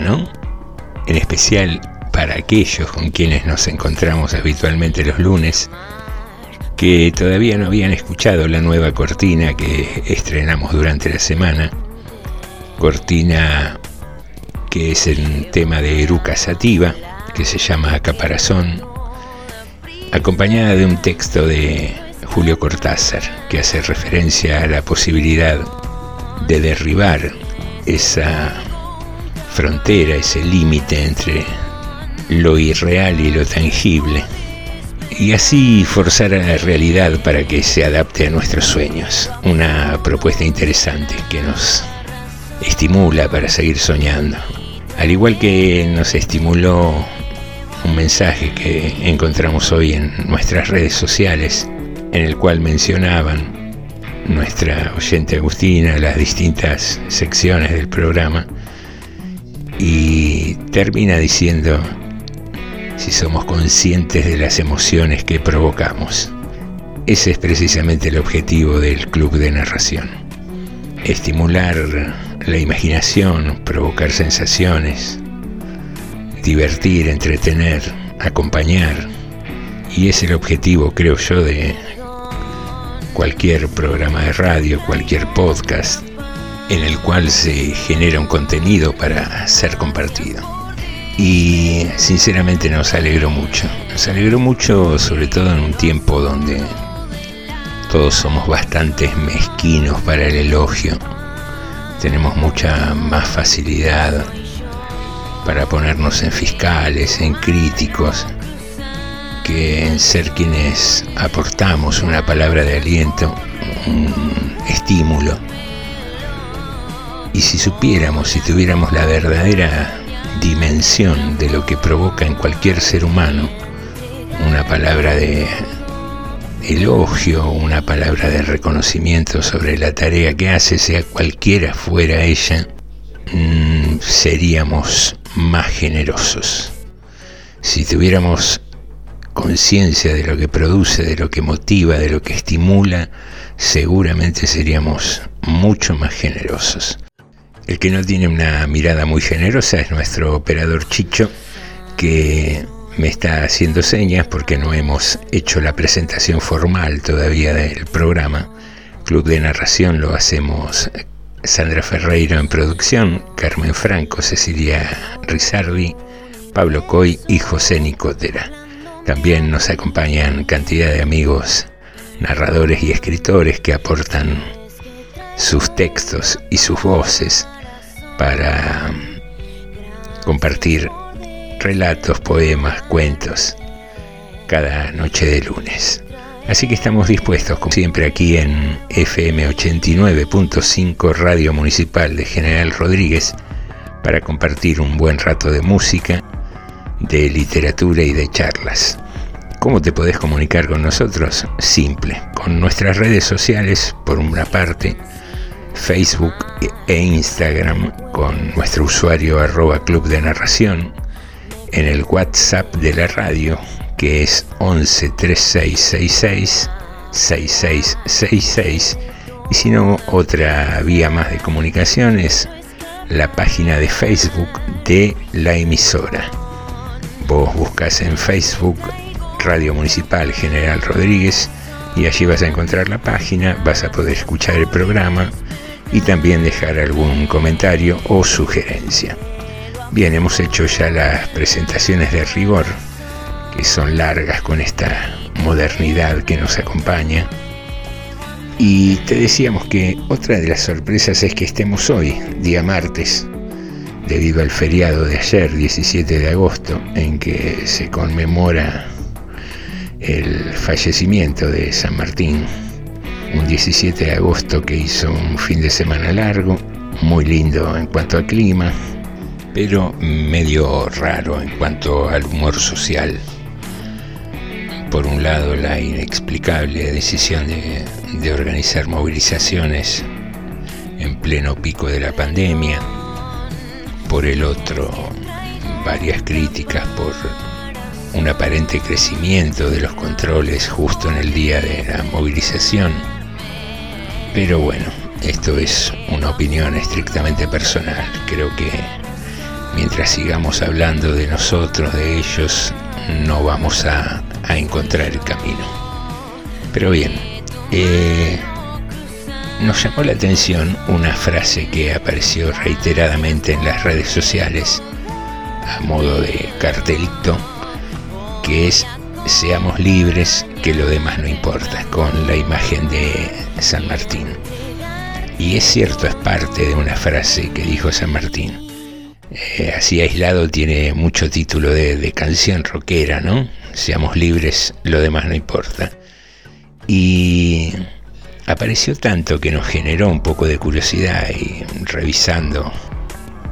¿No? En especial para aquellos con quienes nos encontramos habitualmente los lunes, que todavía no habían escuchado la nueva cortina que estrenamos durante la semana. Cortina que es el tema de Eruca Sativa, que se llama Caparazón, acompañada de un texto de Julio Cortázar, que hace referencia a la posibilidad de derribar esa frontera, ese límite entre lo irreal y lo tangible, y así forzar a la realidad para que se adapte a nuestros sueños. Una propuesta interesante que nos estimula para seguir soñando. Al igual que nos estimuló un mensaje que encontramos hoy en nuestras redes sociales, en el cual mencionaban nuestra oyente Agustina las distintas secciones del programa y termina diciendo si somos conscientes de las emociones que provocamos. Ese es precisamente el objetivo del club de narración. Estimular la imaginación, provocar sensaciones, divertir, entretener, acompañar. Y es el objetivo, creo yo, de cualquier programa de radio, cualquier podcast, en el cual se genera un contenido para ser compartido. Y sinceramente nos alegró mucho. Nos alegró mucho sobre todo en un tiempo donde todos somos bastante mezquinos para el elogio. Tenemos mucha más facilidad para ponernos en fiscales, en críticos, que en ser quienes aportamos una palabra de aliento, un estímulo. Y si supiéramos, si tuviéramos la verdadera dimensión de lo que provoca en cualquier ser humano una palabra de elogio, una palabra de reconocimiento sobre la tarea que hace, sea cualquiera fuera ella, mm, seríamos más generosos. Si tuviéramos conciencia de lo que produce, de lo que motiva, de lo que estimula, seguramente seríamos mucho más generosos. El que no tiene una mirada muy generosa es nuestro operador Chicho, que me está haciendo señas porque no hemos hecho la presentación formal todavía del programa. Club de Narración lo hacemos Sandra Ferreiro en producción, Carmen Franco, Cecilia Rizardi, Pablo Coy y José Nicotera. También nos acompañan cantidad de amigos, narradores y escritores que aportan sus textos y sus voces para compartir relatos, poemas, cuentos cada noche de lunes. Así que estamos dispuestos, como siempre, aquí en FM 89.5 Radio Municipal de General Rodríguez para compartir un buen rato de música, de literatura y de charlas. ¿Cómo te podés comunicar con nosotros? Simple, con nuestras redes sociales, por una parte, Facebook e Instagram con nuestro usuario arroba club de narración, en el WhatsApp de la radio, que es 11 3666 6666 y si no otra vía más de comunicación es la página de Facebook de la emisora. Vos buscas en Facebook Radio Municipal General Rodríguez y allí vas a encontrar la página, vas a poder escuchar el programa y también dejar algún comentario o sugerencia. Bien, hemos hecho ya las presentaciones de rigor, que son largas con esta modernidad que nos acompaña. Y te decíamos que otra de las sorpresas es que estemos hoy, día martes, debido al feriado de ayer, 17 de agosto, en que se conmemora el fallecimiento de San Martín, un 17 de agosto que hizo un fin de semana largo, muy lindo en cuanto al clima, pero medio raro en cuanto al humor social. Por un lado, la inexplicable decisión de, organizar movilizaciones en pleno pico de la pandemia. Por el otro, varias críticas por un aparente crecimiento de los controles justo en el día de la movilización. Pero bueno, esto es una opinión estrictamente personal. Creo que mientras sigamos hablando de nosotros, de ellos, no vamos a, encontrar el camino. Pero bien, eh, nos llamó la atención una frase que apareció reiteradamente en las redes sociales a modo de cartelito, que es seamos libres, que lo demás no importa, con la imagen de San Martín. Y es cierto, es parte de una frase que dijo San Martín. Eh, así aislado tiene mucho título de, canción rockera, ¿no? Seamos libres, lo demás no importa. Y apareció tanto que nos generó un poco de curiosidad y revisando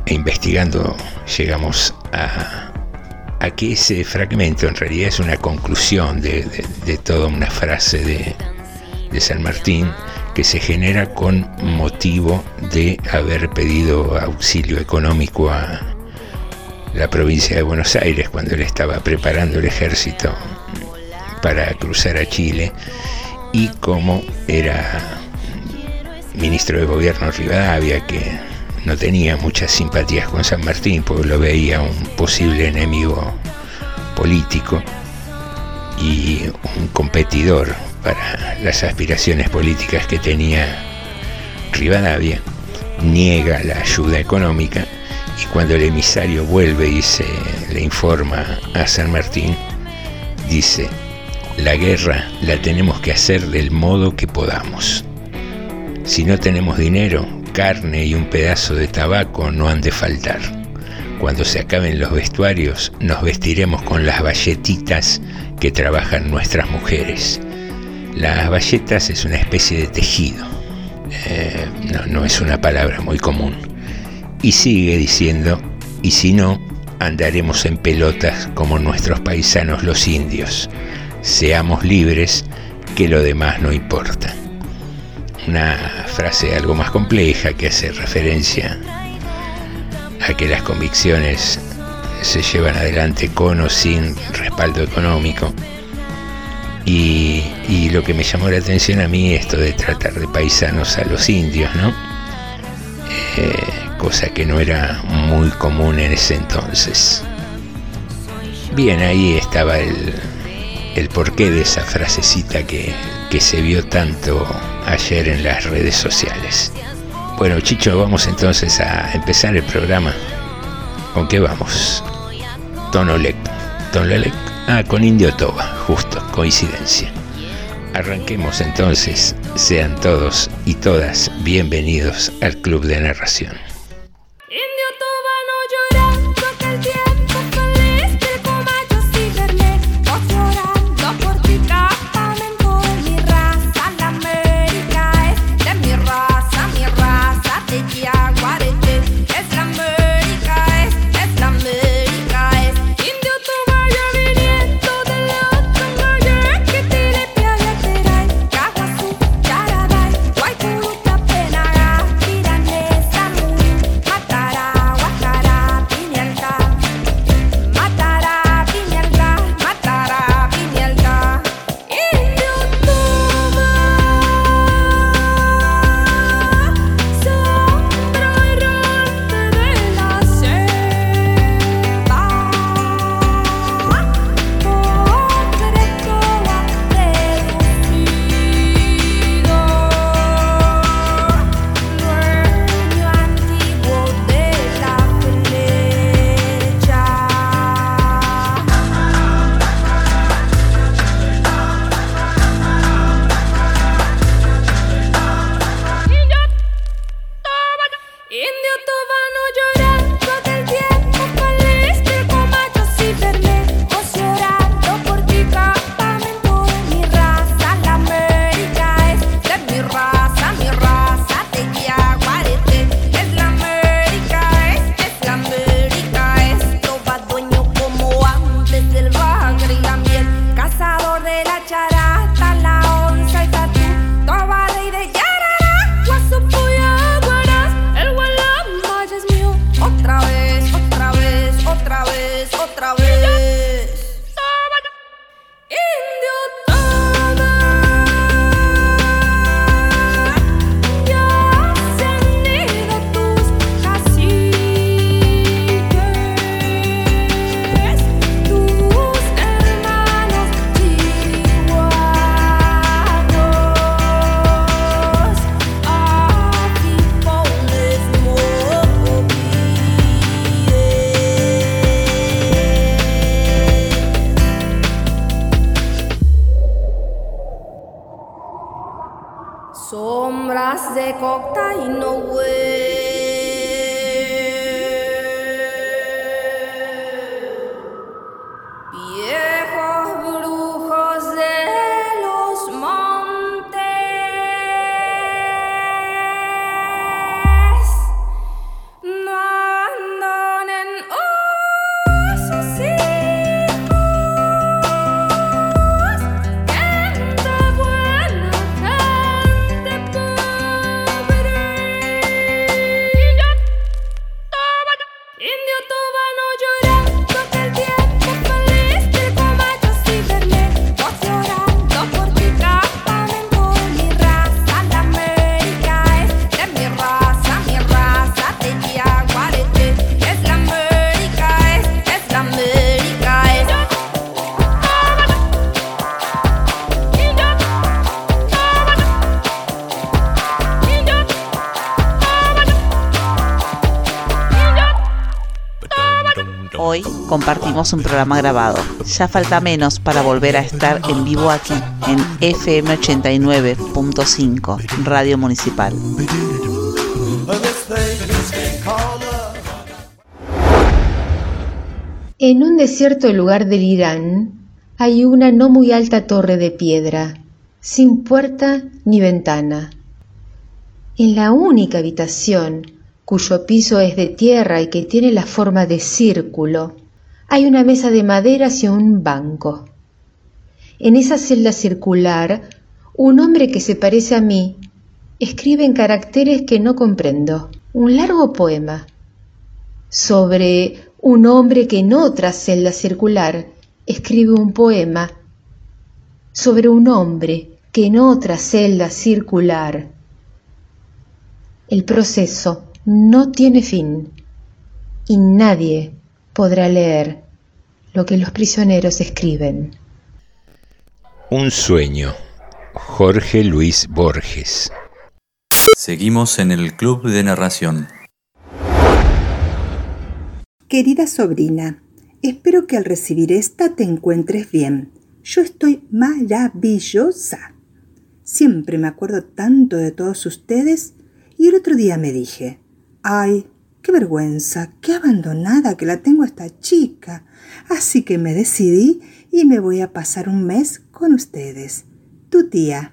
e investigando llegamos a, a que ese fragmento en realidad es una conclusión de, toda una frase de, de San Martín que se genera con motivo de haber pedido auxilio económico a la provincia de Buenos Aires cuando él estaba preparando el ejército para cruzar a Chile y como era ministro de gobierno Rivadavia que no tenía muchas simpatías con San Martín porque lo veía un posible enemigo político y un competidor para las aspiraciones políticas que tenía Rivadavia, niega la ayuda económica y cuando el emisario vuelve y se le informa a San Martín, dice, la guerra la tenemos que hacer del modo que podamos. Si no tenemos dinero, carne y un pedazo de tabaco no han de faltar. Cuando se acaben los vestuarios, nos vestiremos con las valletitas que trabajan nuestras mujeres. Las bayetas es una especie de tejido, eh, no, es una palabra muy común. Y sigue diciendo, y si no, andaremos en pelotas como nuestros paisanos los indios. Seamos libres, que lo demás no importa. Una frase algo más compleja que hace referencia a que las convicciones se llevan adelante con o sin respaldo económico y, lo que me llamó la atención a mí, esto de tratar de paisanos a los indios, ¿no? Eh, cosa que no era muy común en ese entonces. Bien, ahí estaba el, el porqué de esa frasecita que, que se vio tanto ayer en las redes sociales. Bueno, Chicho, vamos entonces a empezar el programa. ¿Con qué vamos? Tonolec. Tonolec Ah, con Indio Toba, justo, coincidencia. Arranquemos entonces, sean todos y todas bienvenidos al Club de Narración. De no un programa grabado. Ya falta menos para volver a estar en vivo aquí, en FM 89.5, Radio Municipal. En un desierto lugar del Irán hay una no muy alta torre de piedra, sin puerta ni ventana. En la única habitación, cuyo piso es de tierra y que tiene la forma de círculo, hay una mesa de madera y un banco. En esa celda circular, un hombre que se parece a mí escribe en caracteres que no comprendo un largo poema sobre un hombre que en otra celda circular escribe un poema sobre un hombre que en otra celda circular. El proceso no tiene fin y nadie podrá leer lo que los prisioneros escriben. Un sueño. Jorge Luis Borges. Seguimos en el Club de Narración. Querida sobrina, espero que al recibir esta te encuentres bien. Yo estoy maravillosa. Siempre me acuerdo tanto de todos ustedes y el otro día me dije, ay, Qué vergüenza, qué abandonada que la tengo esta chica. Así que me decidí y me voy a pasar un mes con ustedes. Tu tía.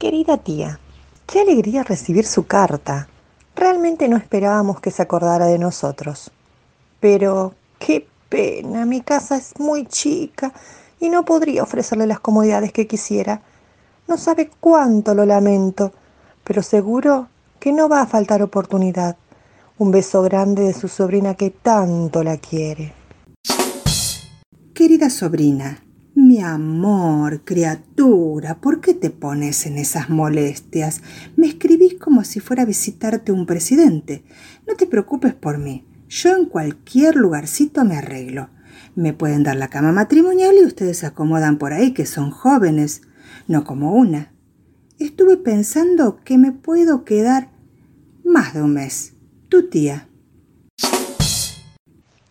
Querida tía, qué alegría recibir su carta. Realmente no esperábamos que se acordara de nosotros. Pero qué pena, mi casa es muy chica y no podría ofrecerle las comodidades que quisiera. No sabe cuánto lo lamento, pero seguro que no va a faltar oportunidad. Un beso grande de su sobrina que tanto la quiere. Querida sobrina, mi amor, criatura, ¿por qué te pones en esas molestias? Me escribís como si fuera a visitarte un presidente. No te preocupes por mí. Yo en cualquier lugarcito me arreglo. Me pueden dar la cama matrimonial y ustedes se acomodan por ahí, que son jóvenes, no como una. Estuve pensando que me puedo quedar más de un mes tu tía.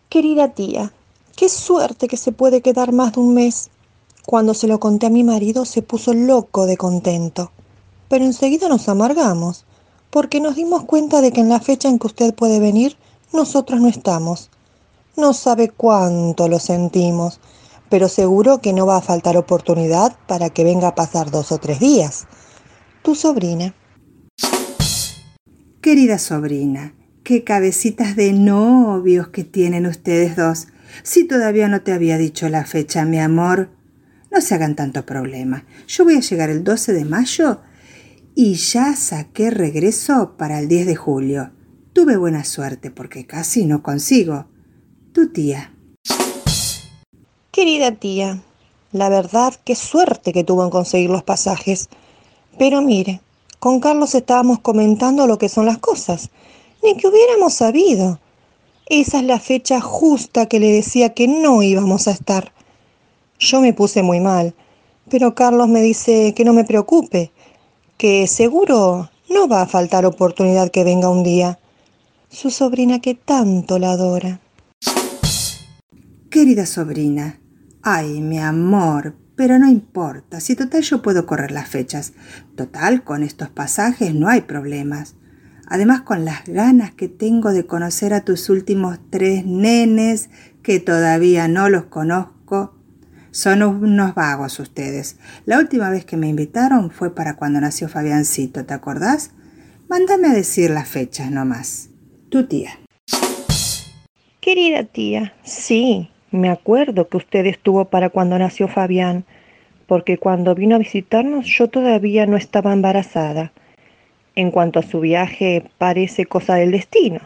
Querida tía, qué suerte que se puede quedar más de un mes. Cuando se lo conté a mi marido se puso loco de contento. Pero enseguida nos amargamos, porque nos dimos cuenta de que en la fecha en que usted puede venir, nosotros no estamos. No sabe cuánto lo sentimos, pero seguro que no va a faltar oportunidad para que venga a pasar dos o tres días. Tu sobrina. Querida sobrina, qué cabecitas de novios que tienen ustedes dos. Si todavía no te había dicho la fecha, mi amor, no se hagan tanto problema. Yo voy a llegar el 12 de mayo y ya saqué regreso para el 10 de julio. Tuve buena suerte porque casi no consigo. Tu tía. Querida tía, la verdad qué suerte que tuvo en conseguir los pasajes. Pero mire, con Carlos estábamos comentando lo que son las cosas ni que hubiéramos sabido. Esa es la fecha justa que le decía que no íbamos a estar. Yo me puse muy mal, pero Carlos me dice que no me preocupe, que seguro no va a faltar oportunidad que venga un día. Su sobrina que tanto la adora. Querida sobrina, ay, mi amor, Pero no importa, si total yo puedo correr las fechas. Total, con estos pasajes no hay problemas. Además, con las ganas que tengo de conocer a tus últimos tres nenes, que todavía no los conozco. Son unos vagos ustedes. La última vez que me invitaron fue para cuando nació Fabiancito, ¿te acordás? Mándame a decir las fechas nomás. Tu tía. Querida tía, sí, me acuerdo que usted estuvo para cuando nació Fabián, porque cuando vino a visitarnos yo todavía no estaba embarazada. En cuanto a su viaje, parece cosa del destino.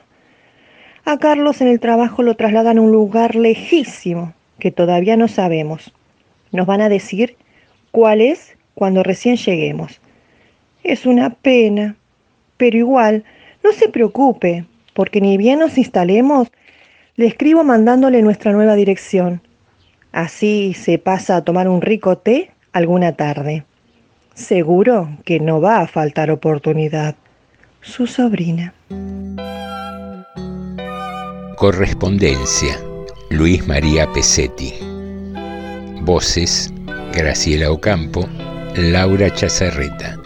A Carlos en el trabajo lo trasladan a un lugar lejísimo, que todavía no sabemos. Nos van a decir cuál es cuando recién lleguemos. Es una pena, pero igual, no se preocupe, porque ni bien nos instalemos, le escribo mandándole nuestra nueva dirección. Así se pasa a tomar un rico té alguna tarde. Seguro que no va a faltar oportunidad. Su sobrina. Correspondencia. Luis María Pesetti. Voces. Graciela Ocampo. Laura Chazarreta.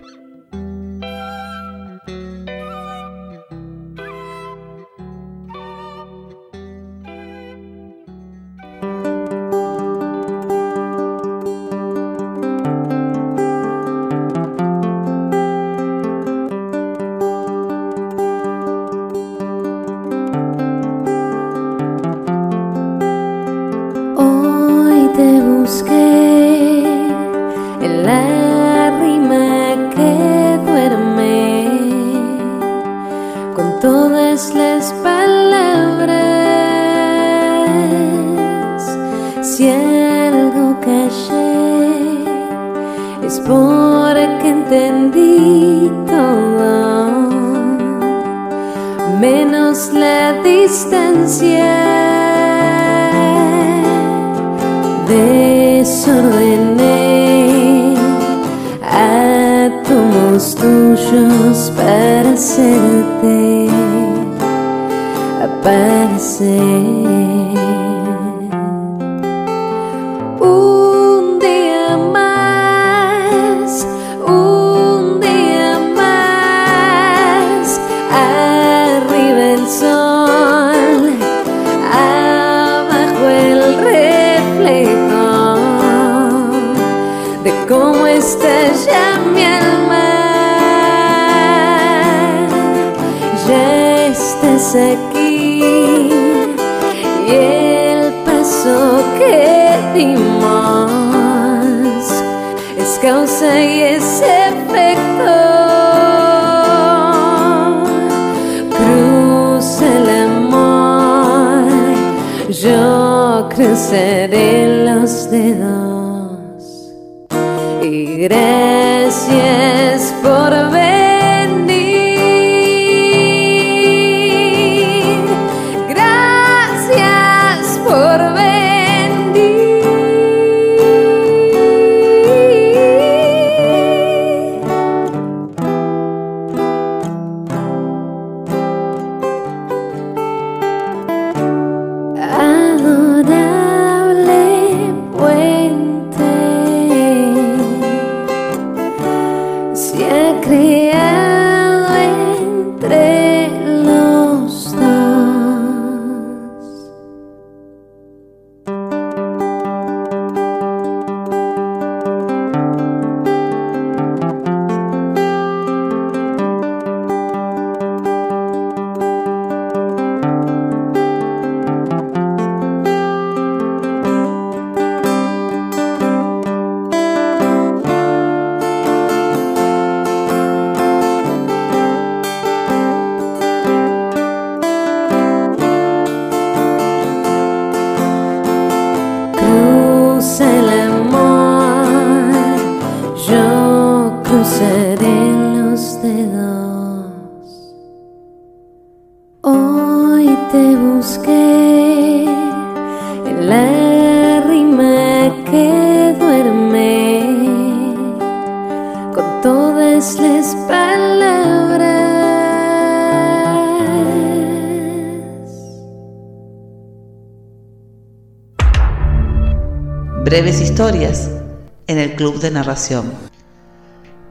Narración.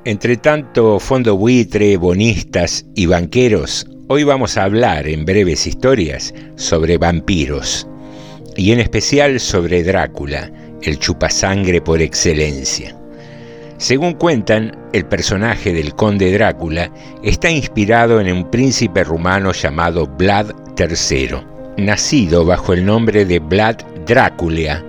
Entre tanto, fondo buitre, bonistas y banqueros, hoy vamos a hablar en breves historias sobre vampiros, y en especial sobre Drácula, el chupasangre por excelencia. Según cuentan, el personaje del conde Drácula está inspirado en un príncipe rumano llamado Vlad III, nacido bajo el nombre de Vlad Drácula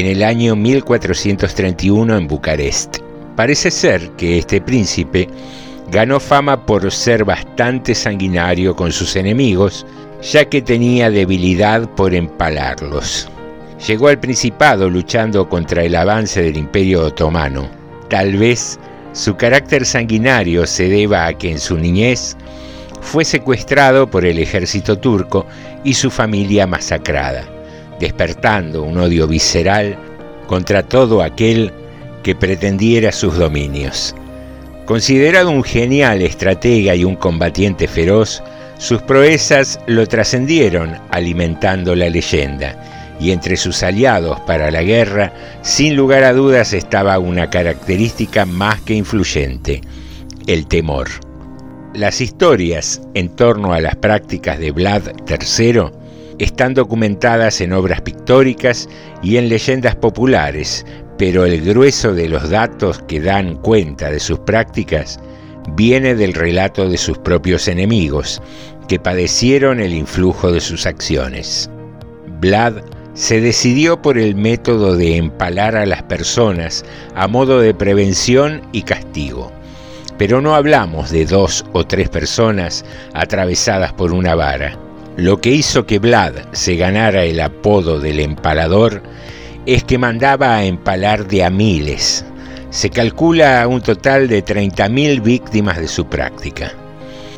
en el año 1431 en Bucarest. Parece ser que este príncipe ganó fama por ser bastante sanguinario con sus enemigos, ya que tenía debilidad por empalarlos. Llegó al Principado luchando contra el avance del Imperio Otomano. Tal vez su carácter sanguinario se deba a que en su niñez fue secuestrado por el ejército turco y su familia masacrada, despertando un odio visceral contra todo aquel que pretendiera sus dominios. Considerado un genial estratega y un combatiente feroz, sus proezas lo trascendieron alimentando la leyenda, y entre sus aliados para la guerra, sin lugar a dudas estaba una característica más que influyente, el temor. Las historias en torno a las prácticas de Vlad III están documentadas en obras pictóricas y en leyendas populares, pero el grueso de los datos que dan cuenta de sus prácticas viene del relato de sus propios enemigos, que padecieron el influjo de sus acciones. Vlad se decidió por el método de empalar a las personas a modo de prevención y castigo. Pero no hablamos de dos o tres personas atravesadas por una vara. Lo que hizo que Vlad se ganara el apodo del empalador es que mandaba a empalar de a miles. Se calcula un total de 30.000 víctimas de su práctica.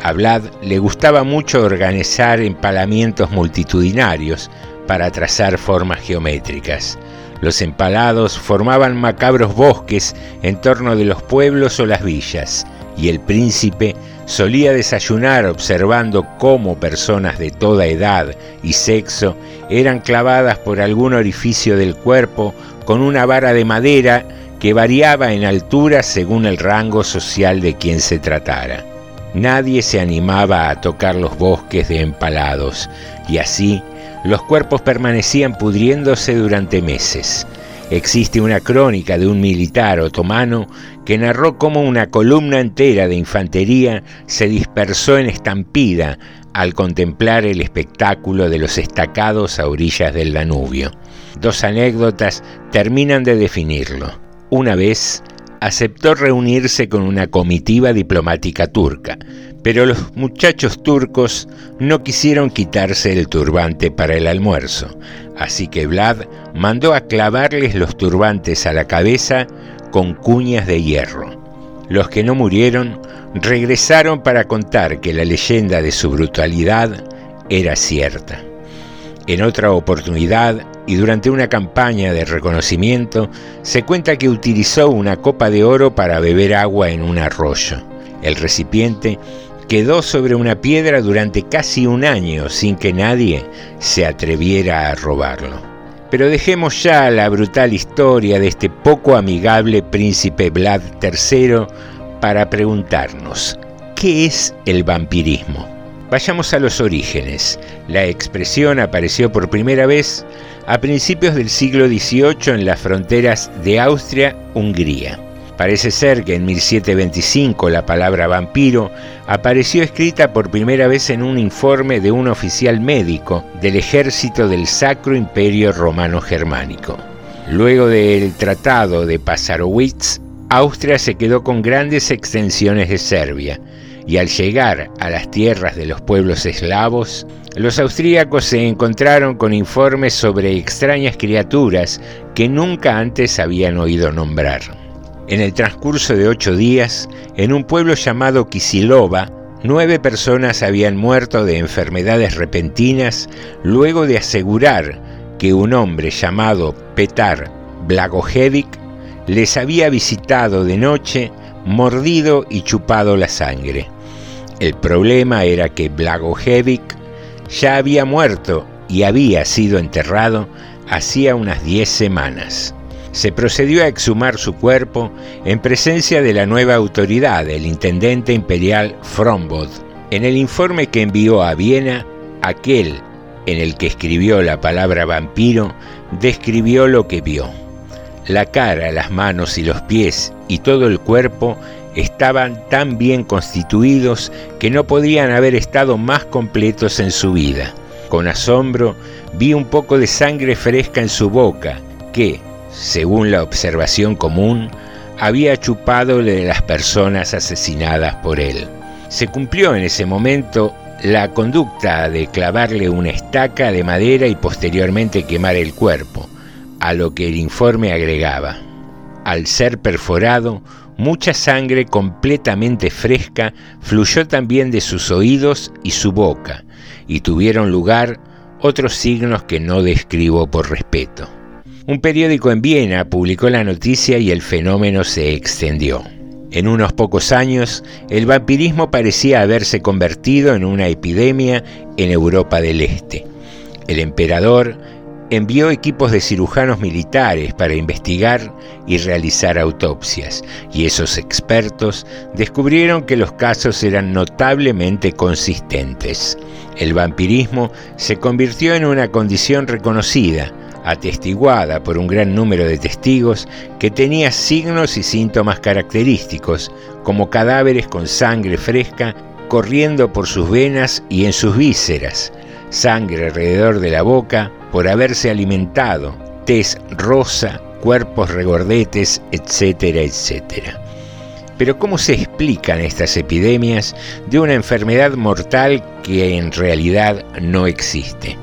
A Vlad le gustaba mucho organizar empalamientos multitudinarios para trazar formas geométricas. Los empalados formaban macabros bosques en torno de los pueblos o las villas, y el príncipe solía desayunar observando cómo personas de toda edad y sexo eran clavadas por algún orificio del cuerpo con una vara de madera que variaba en altura según el rango social de quien se tratara. Nadie se animaba a tocar los bosques de empalados, y así los cuerpos permanecían pudriéndose durante meses. Existe una crónica de un militar otomano que narró cómo una columna entera de infantería se dispersó en estampida al contemplar el espectáculo de los estacados a orillas del Danubio. Dos anécdotas terminan de definirlo. Una vez aceptó reunirse con una comitiva diplomática turca, pero los muchachos turcos no quisieron quitarse el turbante para el almuerzo, así que Vlad mandó a clavarles los turbantes a la cabeza con cuñas de hierro. Los que no murieron regresaron para contar que la leyenda de su brutalidad era cierta. En otra oportunidad, y durante una campaña de reconocimiento, se cuenta que utilizó una copa de oro para beber agua en un arroyo. El recipiente quedó sobre una piedra durante casi un año sin que nadie se atreviera a robarlo. Pero dejemos ya la brutal historia de este poco amigable príncipe Vlad III para preguntarnos, ¿qué es el vampirismo? Vayamos a los orígenes. La expresión apareció por primera vez a principios del siglo XVIII en las fronteras de Austria-Hungría. Parece ser que en 1725 la palabra vampiro apareció escrita por primera vez en un informe de un oficial médico del ejército del Sacro Imperio Romano Germánico. Luego del Tratado de Pasarowitz, Austria se quedó con grandes extensiones de Serbia, y al llegar a las tierras de los pueblos eslavos, los austríacos se encontraron con informes sobre extrañas criaturas que nunca antes habían oído nombrar. En el transcurso de ocho días, en un pueblo llamado Kisilova, nueve personas habían muerto de enfermedades repentinas luego de asegurar que un hombre llamado Petar Blagojevic les había visitado de noche, mordido y chupado la sangre. El problema era que Blagojevic ya había muerto y había sido enterrado hacía unas diez semanas. Se procedió a exhumar su cuerpo en presencia de la nueva autoridad, el intendente imperial Frombod. En el informe que envió a Viena, aquel en el que escribió la palabra vampiro, describió lo que vio. La cara, las manos y los pies y todo el cuerpo estaban tan bien constituidos que no podían haber estado más completos en su vida. Con asombro vi un poco de sangre fresca en su boca, que, según la observación común, había chupado de las personas asesinadas por él. Se cumplió en ese momento la conducta de clavarle una estaca de madera y posteriormente quemar el cuerpo, a lo que el informe agregaba. Al ser perforado, mucha sangre completamente fresca fluyó también de sus oídos y su boca, y tuvieron lugar otros signos que no describo por respeto. Un periódico en Viena publicó la noticia y el fenómeno se extendió. En unos pocos años, el vampirismo parecía haberse convertido en una epidemia en Europa del Este. El emperador envió equipos de cirujanos militares para investigar y realizar autopsias, y esos expertos descubrieron que los casos eran notablemente consistentes. El vampirismo se convirtió en una condición reconocida, atestiguada por un gran número de testigos que tenía signos y síntomas característicos, como cadáveres con sangre fresca corriendo por sus venas y en sus vísceras, sangre alrededor de la boca por haberse alimentado, tez rosa, cuerpos regordetes, etcétera, etcétera. Pero ¿cómo se explican estas epidemias de una enfermedad mortal que en realidad no existe?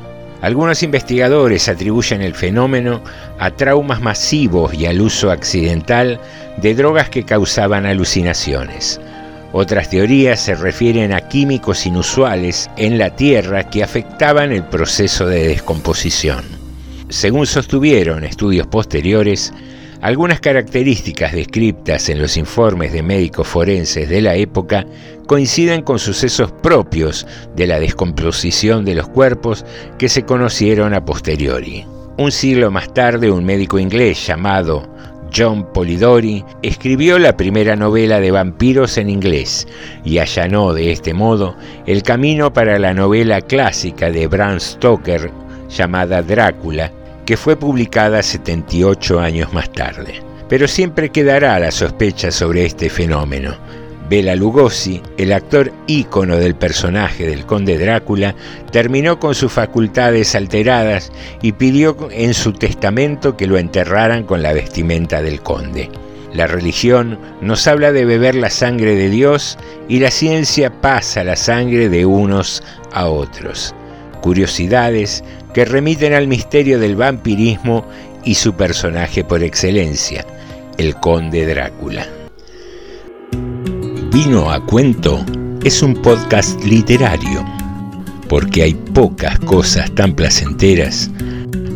Algunos investigadores atribuyen el fenómeno a traumas masivos y al uso accidental de drogas que causaban alucinaciones. Otras teorías se refieren a químicos inusuales en la Tierra que afectaban el proceso de descomposición. Según sostuvieron estudios posteriores, algunas características descritas en los informes de médicos forenses de la época coinciden con sucesos propios de la descomposición de los cuerpos que se conocieron a posteriori. Un siglo más tarde, un médico inglés llamado John Polidori escribió la primera novela de vampiros en inglés y allanó de este modo el camino para la novela clásica de Bram Stoker llamada Drácula, que fue publicada 78 años más tarde. Pero siempre quedará la sospecha sobre este fenómeno. Bela Lugosi, el actor ícono del personaje del conde Drácula, terminó con sus facultades alteradas y pidió en su testamento que lo enterraran con la vestimenta del conde. La religión nos habla de beber la sangre de Dios y la ciencia pasa la sangre de unos a otros. Curiosidades que remiten al misterio del vampirismo y su personaje por excelencia, el conde Drácula. Vino a cuento es un podcast literario, porque hay pocas cosas tan placenteras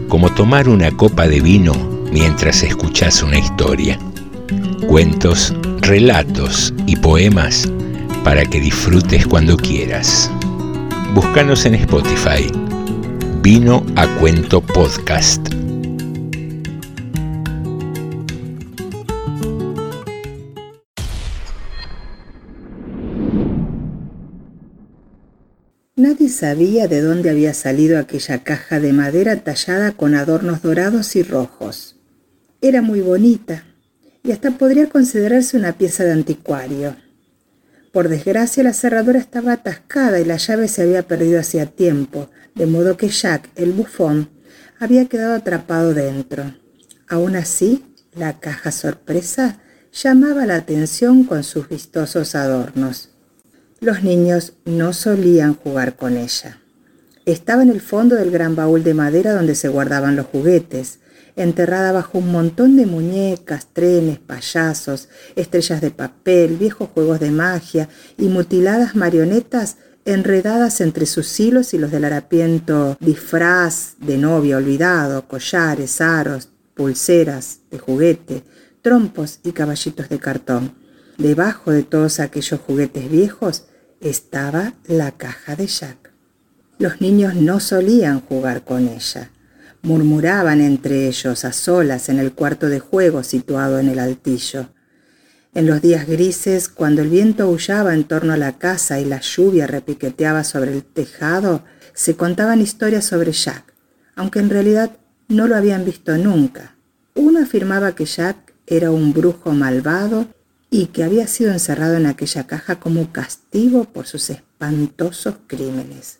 como tomar una copa de vino mientras escuchas una historia. Cuentos, relatos y poemas para que disfrutes cuando quieras. Búscanos en Spotify Vino a Cuento Podcast. Nadie sabía de dónde había salido aquella caja de madera tallada con adornos dorados y rojos. Era muy bonita y hasta podría considerarse una pieza de anticuario. Por desgracia la cerradura estaba atascada y la llave se había perdido hacía tiempo, de modo que Jack, el bufón, había quedado atrapado dentro. Aún así, la caja sorpresa llamaba la atención con sus vistosos adornos. Los niños no solían jugar con ella. Estaba en el fondo del gran baúl de madera donde se guardaban los juguetes, enterrada bajo un montón de muñecas, trenes, payasos, estrellas de papel, viejos juegos de magia y mutiladas marionetas enredadas entre sus hilos y los del harapiento disfraz de novia olvidado, collares, aros, pulseras de juguete, trompos y caballitos de cartón. Debajo de todos aquellos juguetes viejos estaba la caja de Jack. Los niños no solían jugar con ella. Murmuraban entre ellos a solas en el cuarto de juego situado en el altillo. En los días grises, cuando el viento aullaba en torno a la casa y la lluvia repiqueteaba sobre el tejado, se contaban historias sobre Jack, aunque en realidad no lo habían visto nunca. Uno afirmaba que Jack era un brujo malvado y que había sido encerrado en aquella caja como castigo por sus espantosos crímenes.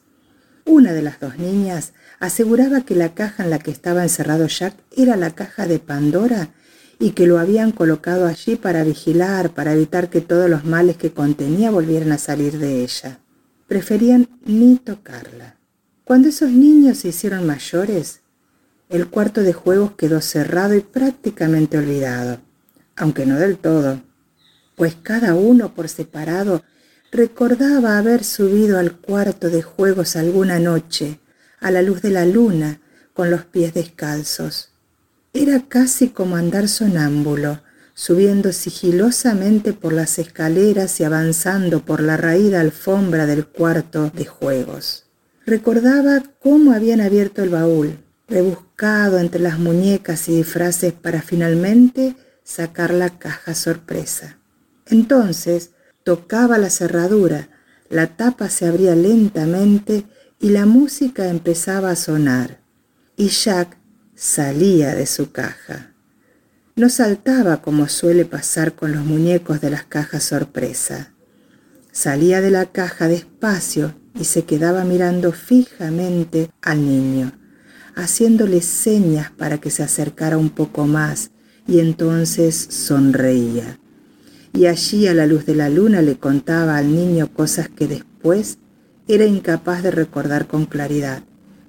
Una de las dos niñas aseguraba que la caja en la que estaba encerrado Jack era la caja de Pandora y que lo habían colocado allí para vigilar, para evitar que todos los males que contenía volvieran a salir de ella. Preferían ni tocarla. Cuando esos niños se hicieron mayores, el cuarto de juegos quedó cerrado y prácticamente olvidado, aunque no del todo, pues cada uno por separado recordaba haber subido al cuarto de juegos alguna noche, a la luz de la luna, con los pies descalzos. Era casi como andar sonámbulo, subiendo sigilosamente por las escaleras y avanzando por la raída alfombra del cuarto de juegos. Recordaba cómo habían abierto el baúl, rebuscado entre las muñecas y disfraces para finalmente sacar la caja sorpresa. Entonces tocaba la cerradura, la tapa se abría lentamente y la música empezaba a sonar. Y Jack salía de su caja. No saltaba como suele pasar con los muñecos de las cajas sorpresa. Salía de la caja despacio y se quedaba mirando fijamente al niño, haciéndole señas para que se acercara un poco más y entonces sonreía y allí a la luz de la luna le contaba al niño cosas que después era incapaz de recordar con claridad,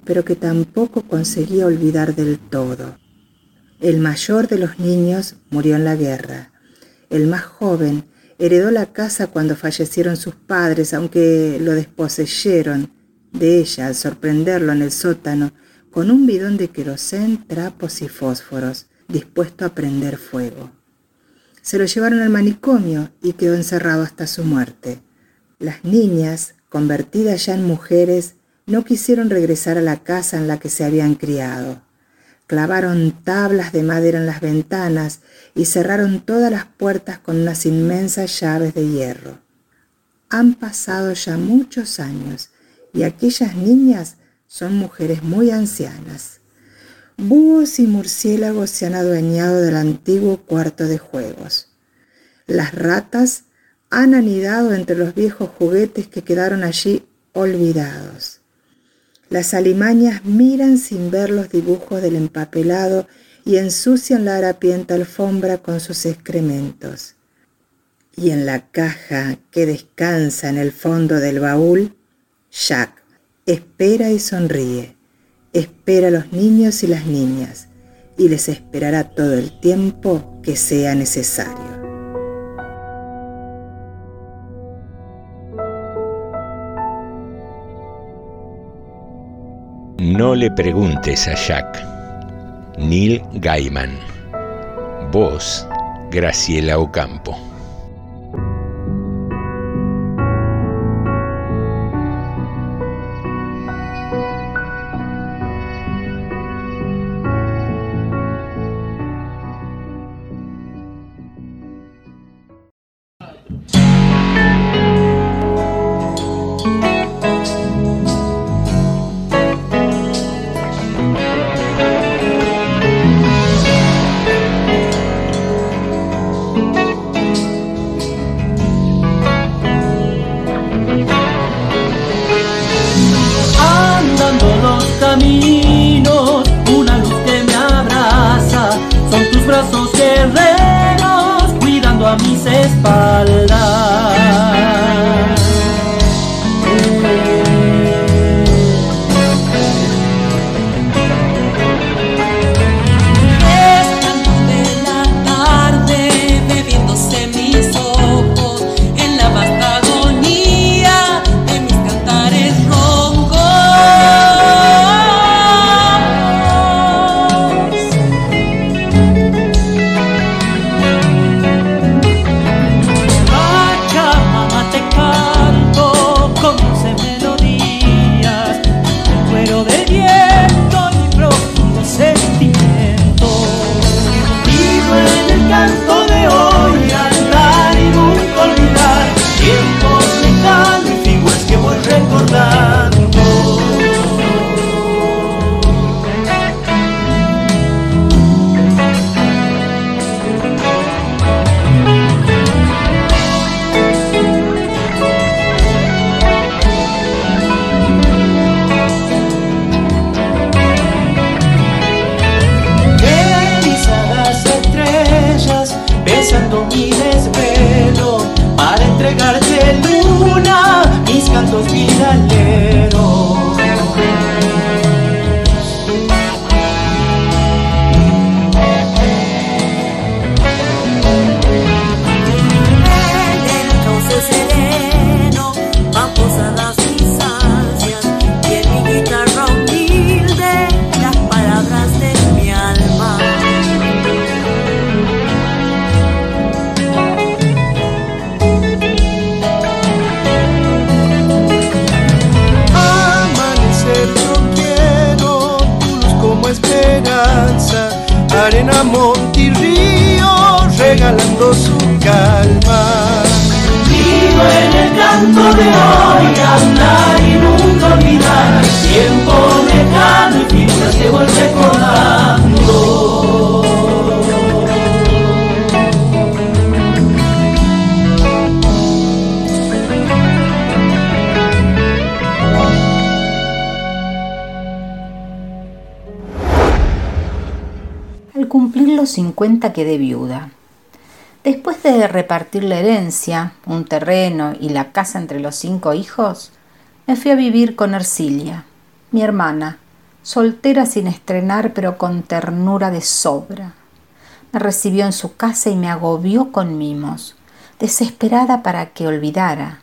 pero que tampoco conseguía olvidar del todo. El mayor de los niños murió en la guerra. El más joven heredó la casa cuando fallecieron sus padres, aunque lo desposeyeron de ella al sorprenderlo en el sótano con un bidón de querosén, trapos y fósforos, dispuesto a prender fuego. Se lo llevaron al manicomio y quedó encerrado hasta su muerte. Las niñas, convertidas ya en mujeres, no quisieron regresar a la casa en la que se habían criado. Clavaron tablas de madera en las ventanas y cerraron todas las puertas con unas inmensas llaves de hierro. Han pasado ya muchos años y aquellas niñas son mujeres muy ancianas. Búhos y murciélagos se han adueñado del antiguo cuarto de juegos. Las ratas han anidado entre los viejos juguetes que quedaron allí olvidados. Las alimañas miran sin ver los dibujos del empapelado y ensucian la harapienta alfombra con sus excrementos. Y en la caja que descansa en el fondo del baúl, Jack espera y sonríe espera a los niños y las niñas y les esperará todo el tiempo que sea necesario. No le preguntes a Jack. Neil Gaiman. Voz, Graciela Ocampo. Mis cantos 1950 quedé viuda. Después de repartir la herencia, un terreno y la casa entre los cinco hijos, me fui a vivir con Ercilia, mi hermana, soltera sin estrenar pero con ternura de sobra. Me recibió en su casa y me agobió con mimos, desesperada para que olvidara,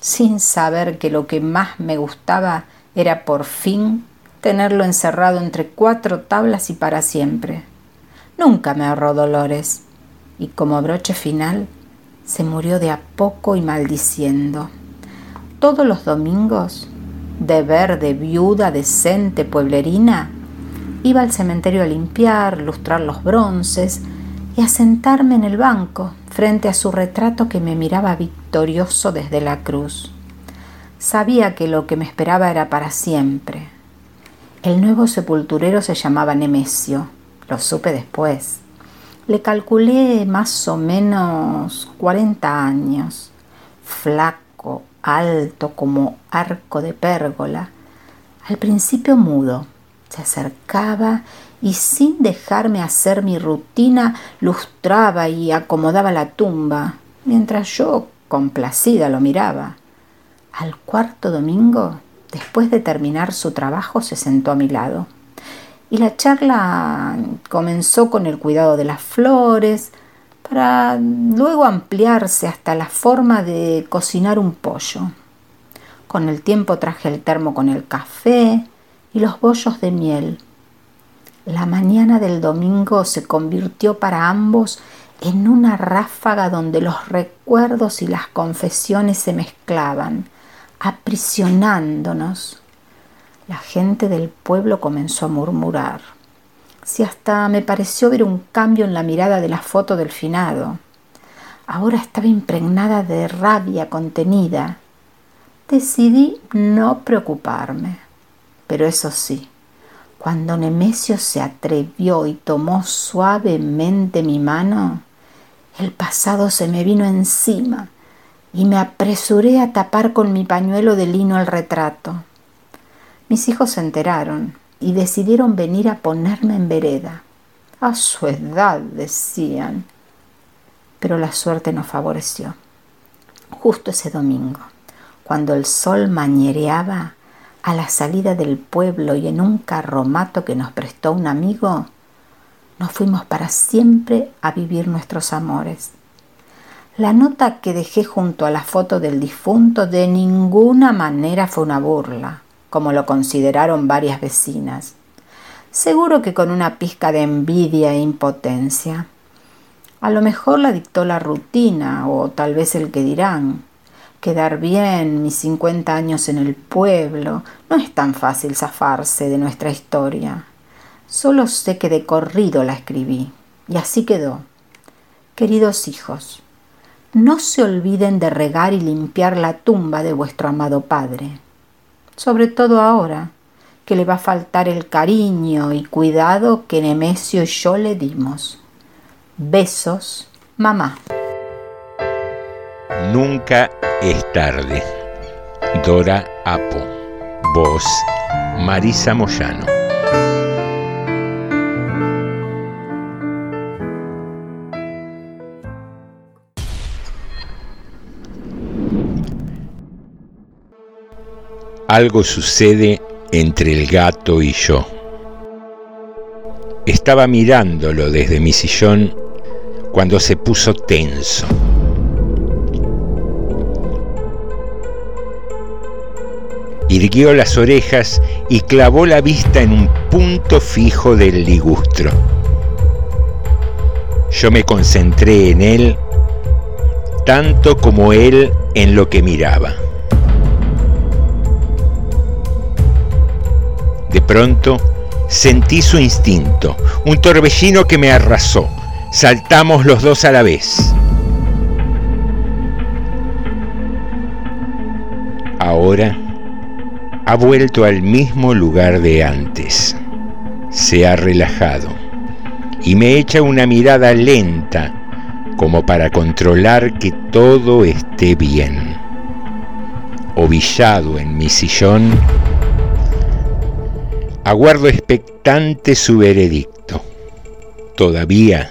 sin saber que lo que más me gustaba era por fin tenerlo encerrado entre cuatro tablas y para siempre. Nunca me ahorró dolores y como broche final se murió de a poco y maldiciendo. Todos los domingos, de verde, viuda, decente, pueblerina, iba al cementerio a limpiar, lustrar los bronces y a sentarme en el banco frente a su retrato que me miraba victorioso desde la cruz. Sabía que lo que me esperaba era para siempre. El nuevo sepulturero se llamaba Nemesio lo supe después. Le calculé más o menos 40 años, flaco, alto como arco de pérgola. Al principio mudo, se acercaba y sin dejarme hacer mi rutina lustraba y acomodaba la tumba, mientras yo complacida lo miraba. Al cuarto domingo, después de terminar su trabajo, se sentó a mi lado. Y la charla comenzó con el cuidado de las flores, para luego ampliarse hasta la forma de cocinar un pollo. Con el tiempo traje el termo con el café y los bollos de miel. La mañana del domingo se convirtió para ambos en una ráfaga donde los recuerdos y las confesiones se mezclaban, aprisionándonos la gente del pueblo comenzó a murmurar. Si hasta me pareció ver un cambio en la mirada de la foto del finado. Ahora estaba impregnada de rabia contenida. Decidí no preocuparme. Pero eso sí, cuando Nemesio se atrevió y tomó suavemente mi mano, el pasado se me vino encima y me apresuré a tapar con mi pañuelo de lino el retrato. Mis hijos se enteraron y decidieron venir a ponerme en vereda. A su edad, decían. Pero la suerte nos favoreció. Justo ese domingo, cuando el sol mañereaba a la salida del pueblo y en un carromato que nos prestó un amigo, nos fuimos para siempre a vivir nuestros amores. La nota que dejé junto a la foto del difunto de ninguna manera fue una burla como lo consideraron varias vecinas, seguro que con una pizca de envidia e impotencia. A lo mejor la dictó la rutina o tal vez el que dirán. Quedar bien mis cincuenta años en el pueblo no es tan fácil zafarse de nuestra historia. Solo sé que de corrido la escribí y así quedó. Queridos hijos, no se olviden de regar y limpiar la tumba de vuestro amado padre sobre todo ahora, que le va a faltar el cariño y cuidado que Nemesio y yo le dimos. Besos, mamá. Nunca es tarde. Dora Apo. Voz Marisa Moyano. Algo sucede entre el gato y yo. Estaba mirándolo desde mi sillón cuando se puso tenso. Irguió las orejas y clavó la vista en un punto fijo del ligustro. Yo me concentré en él tanto como él en lo que miraba. De pronto sentí su instinto, un torbellino que me arrasó. Saltamos los dos a la vez. Ahora ha vuelto al mismo lugar de antes. Se ha relajado y me echa una mirada lenta como para controlar que todo esté bien. Ovillado en mi sillón, aguardo expectante su veredicto. Todavía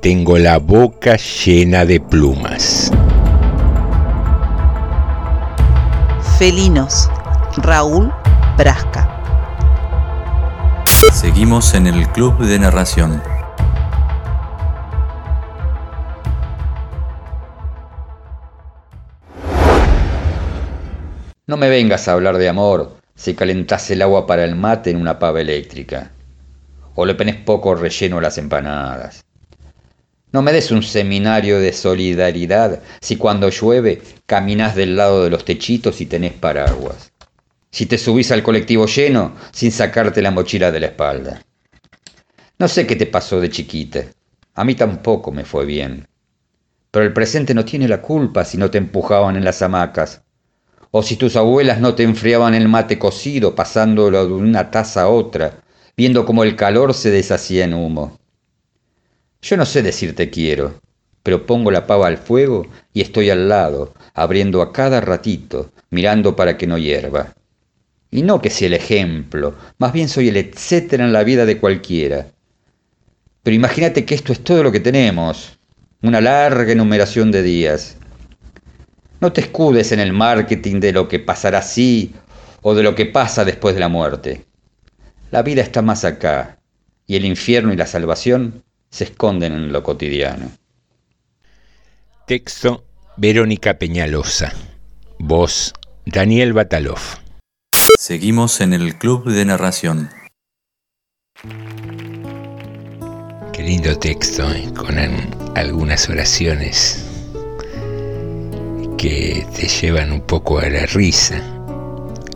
tengo la boca llena de plumas. Felinos, Raúl Brasca. Seguimos en el Club de Narración. No me vengas a hablar de amor si calentás el agua para el mate en una pava eléctrica. O le pones poco relleno a las empanadas. No me des un seminario de solidaridad si cuando llueve caminas del lado de los techitos y tenés paraguas. Si te subís al colectivo lleno sin sacarte la mochila de la espalda. No sé qué te pasó de chiquita. A mí tampoco me fue bien. Pero el presente no tiene la culpa si no te empujaban en las hamacas o si tus abuelas no te enfriaban el mate cocido pasándolo de una taza a otra, viendo cómo el calor se deshacía en humo. Yo no sé decirte quiero, pero pongo la pava al fuego y estoy al lado, abriendo a cada ratito, mirando para que no hierva. Y no que sea el ejemplo, más bien soy el etcétera en la vida de cualquiera. Pero imagínate que esto es todo lo que tenemos, una larga enumeración de días. No te escudes en el marketing de lo que pasará así o de lo que pasa después de la muerte. La vida está más acá y el infierno y la salvación se esconden en lo cotidiano. Texto Verónica Peñalosa. Voz Daniel Batalov. Seguimos en el Club de Narración. Qué lindo texto, ¿eh? con algunas oraciones que te llevan un poco a la risa,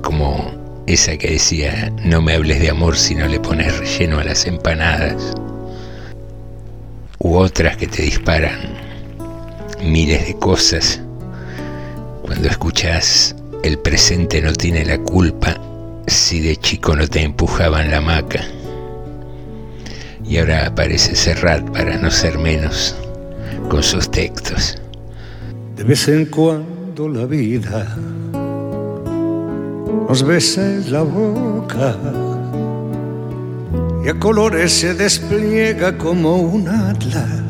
como esa que decía, no me hables de amor si no le pones relleno a las empanadas, u otras que te disparan miles de cosas. Cuando escuchas el presente no tiene la culpa si de chico no te empujaban la hamaca. Y ahora aparece Serrat para no ser menos con sus textos. De vez en cuando la vida nos besa en la boca y a colores se despliega como un atlas.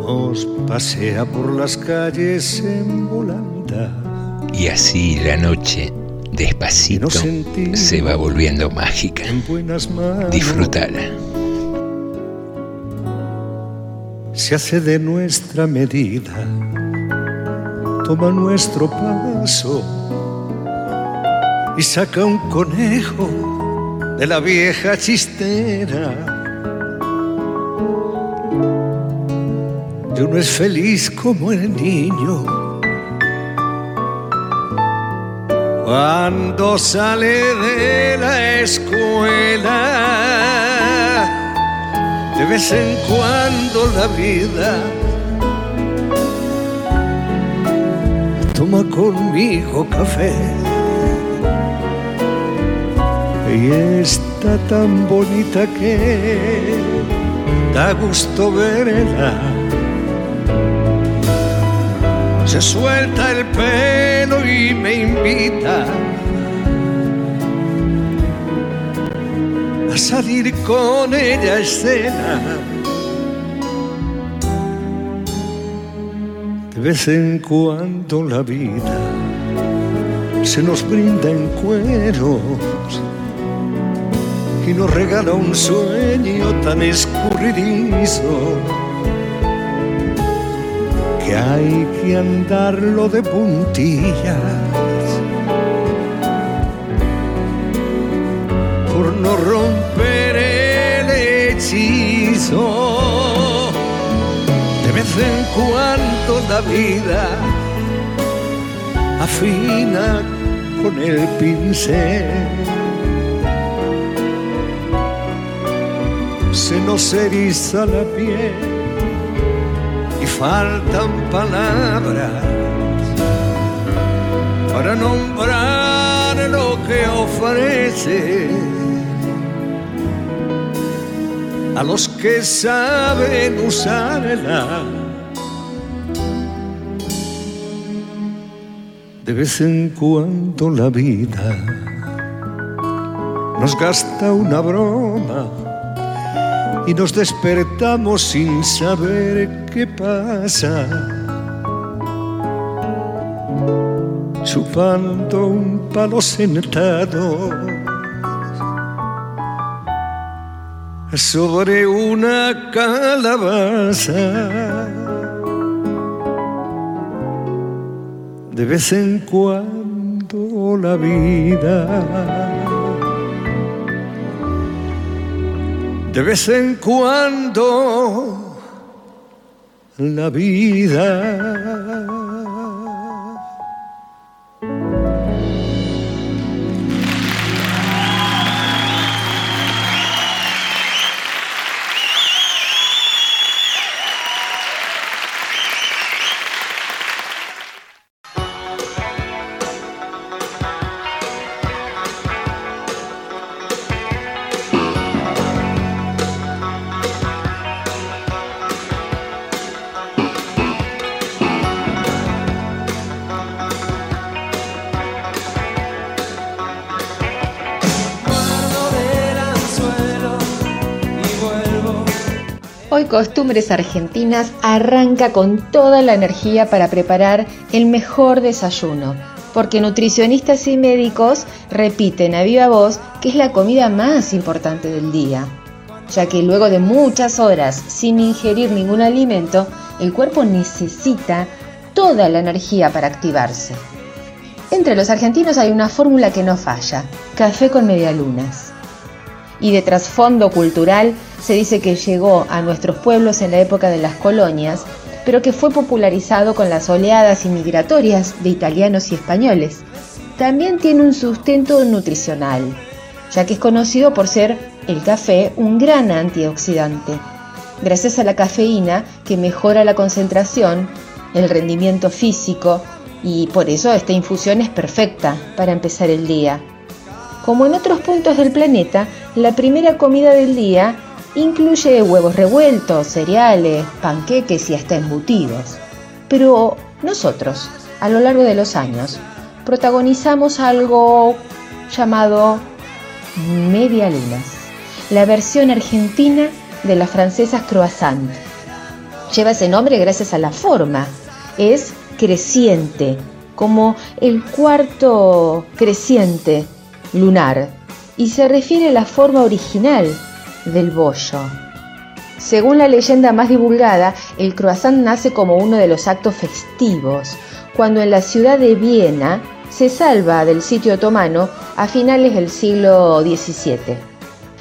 Nos pasea por las calles en volanda. Y así la noche, despacito, se va volviendo mágica. Disfrútala. Se hace de nuestra medida, toma nuestro paso y saca un conejo de la vieja chistera. Y uno es feliz como el niño cuando sale de la escuela de vez en cuando la vida. Toma conmigo café. Y está tan bonita que da gusto verla. Se suelta el pelo y me invita a salir con ella a escena. De vez en cuando la vida se nos brinda en cueros y nos regala un sueño tan escurridizo que hay que andarlo de puntillas por no romper De vez en cuando la vida afina con el pincel. Se nos eriza la piel y faltan palabras para nombrar lo que ofrece a los que saben usarla. De vez en cuando la vida nos gasta una broma y nos despertamos sin saber qué pasa. Chupando un palo sentado sobre una calabaza. De vez en cuando la vida, de vez en cuando la vida. Costumbres Argentinas arranca con toda la energía para preparar el mejor desayuno, porque nutricionistas y médicos repiten a viva voz que es la comida más importante del día, ya que luego de muchas horas sin ingerir ningún alimento, el cuerpo necesita toda la energía para activarse. Entre los argentinos hay una fórmula que no falla, café con medialunas y de trasfondo cultural se dice que llegó a nuestros pueblos en la época de las colonias, pero que fue popularizado con las oleadas inmigratorias de italianos y españoles. También tiene un sustento nutricional, ya que es conocido por ser el café un gran antioxidante, gracias a la cafeína que mejora la concentración, el rendimiento físico y por eso esta infusión es perfecta para empezar el día. Como en otros puntos del planeta, la primera comida del día incluye huevos revueltos, cereales, panqueques y hasta embutidos. Pero nosotros, a lo largo de los años, protagonizamos algo llamado medialunas, la versión argentina de las francesas croissant. Lleva ese nombre gracias a la forma, es creciente, como el cuarto creciente lunar y se refiere a la forma original del bollo. Según la leyenda más divulgada, el croissant nace como uno de los actos festivos, cuando en la ciudad de Viena se salva del sitio otomano a finales del siglo XVII.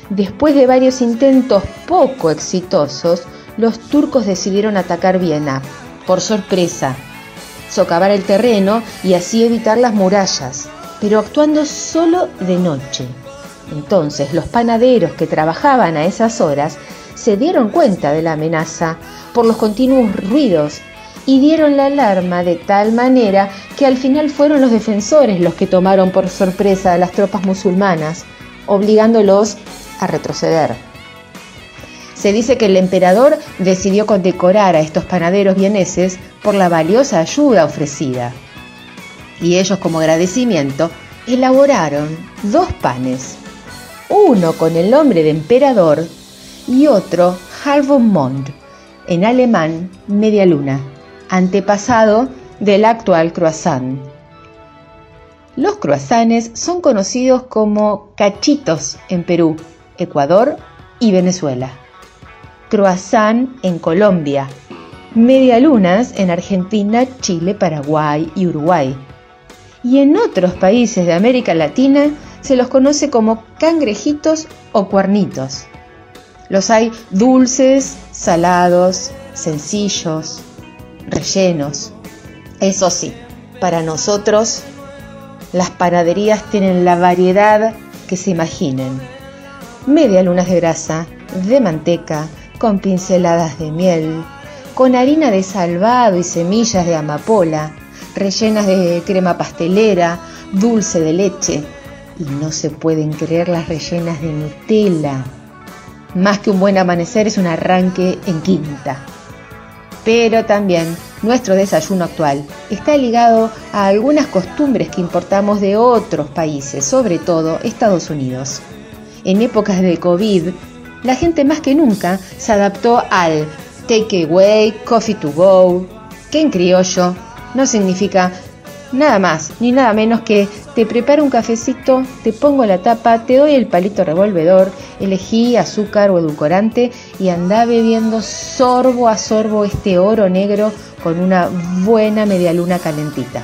Después de varios intentos poco exitosos, los turcos decidieron atacar Viena, por sorpresa, socavar el terreno y así evitar las murallas pero actuando solo de noche. Entonces los panaderos que trabajaban a esas horas se dieron cuenta de la amenaza por los continuos ruidos y dieron la alarma de tal manera que al final fueron los defensores los que tomaron por sorpresa a las tropas musulmanas, obligándolos a retroceder. Se dice que el emperador decidió condecorar a estos panaderos vieneses por la valiosa ayuda ofrecida y ellos como agradecimiento elaboraron dos panes, uno con el nombre de emperador y otro Mond, en alemán media luna, antepasado del actual croissant. Los croissants son conocidos como cachitos en Perú, Ecuador y Venezuela. Croissant en Colombia. Medialunas en Argentina, Chile, Paraguay y Uruguay. Y en otros países de América Latina se los conoce como cangrejitos o cuernitos. Los hay dulces, salados, sencillos, rellenos. Eso sí, para nosotros las panaderías tienen la variedad que se imaginen. Media lunas de grasa, de manteca, con pinceladas de miel, con harina de salvado y semillas de amapola, rellenas de crema pastelera, dulce de leche. Y no se pueden creer las rellenas de Nutella. Más que un buen amanecer es un arranque en quinta. Pero también nuestro desayuno actual está ligado a algunas costumbres que importamos de otros países, sobre todo Estados Unidos. En épocas de COVID, la gente más que nunca se adaptó al take away, coffee to go, que en criollo no significa nada más ni nada menos que te preparo un cafecito, te pongo la tapa, te doy el palito revolvedor, elegí azúcar o edulcorante y anda bebiendo sorbo a sorbo este oro negro con una buena medialuna calentita.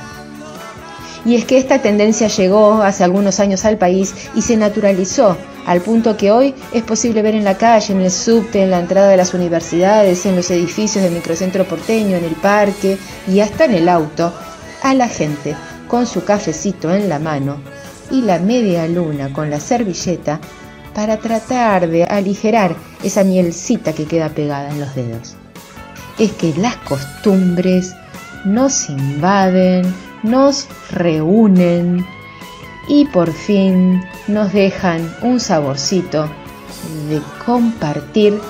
Y es que esta tendencia llegó hace algunos años al país y se naturalizó al punto que hoy es posible ver en la calle, en el subte, en la entrada de las universidades, en los edificios del microcentro porteño, en el parque y hasta en el auto, a la gente con su cafecito en la mano y la media luna con la servilleta para tratar de aligerar esa mielcita que queda pegada en los dedos. Es que las costumbres nos invaden, nos reúnen y por fin nos dejan un saborcito de compartir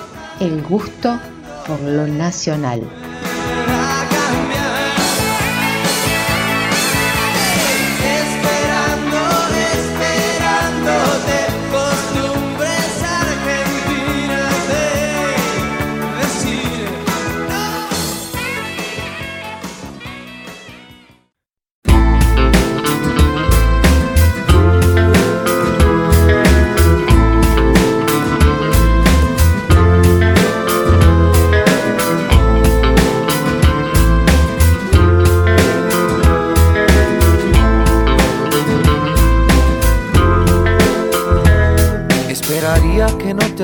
el gusto por lo nacional.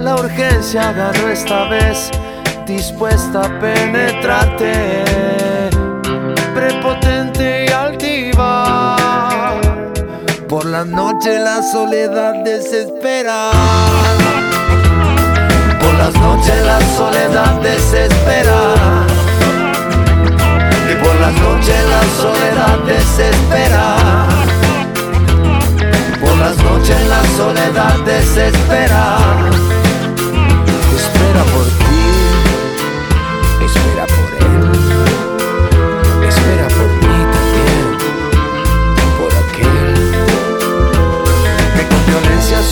la urgencia agarró esta vez, dispuesta a penetrarte, prepotente y altiva. Por la noche la soledad desespera. Por las noches la soledad desespera. Y por las noches la soledad desespera. Por las noches la soledad desespera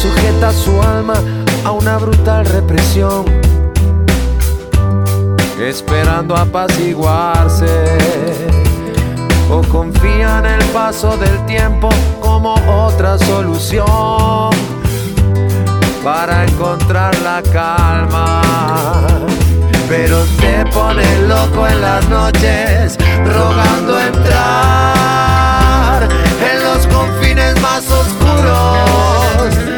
sujeta su alma a una brutal represión, esperando apaciguarse. O confía en el paso del tiempo como otra solución para encontrar la calma. Pero te pone loco en las noches, rogando entrar en los confines más oscuros.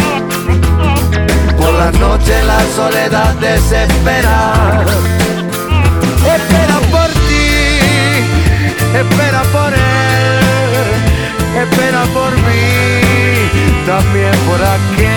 La noche la soledad desespera. Espera por ti, espera por él, espera por mí, también por aquel.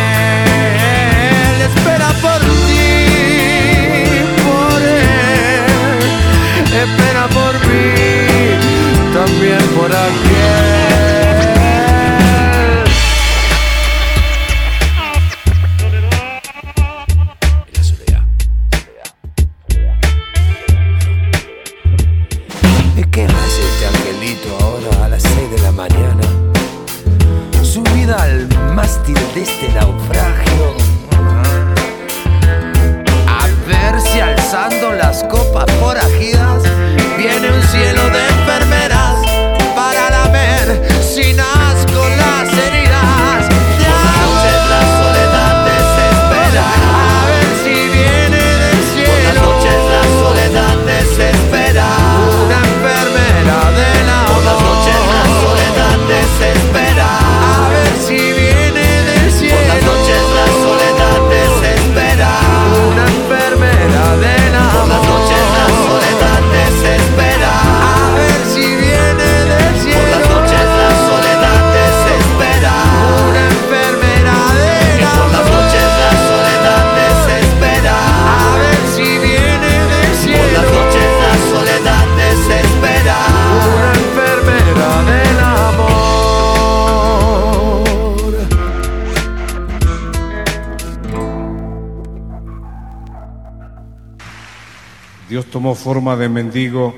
Forma de mendigo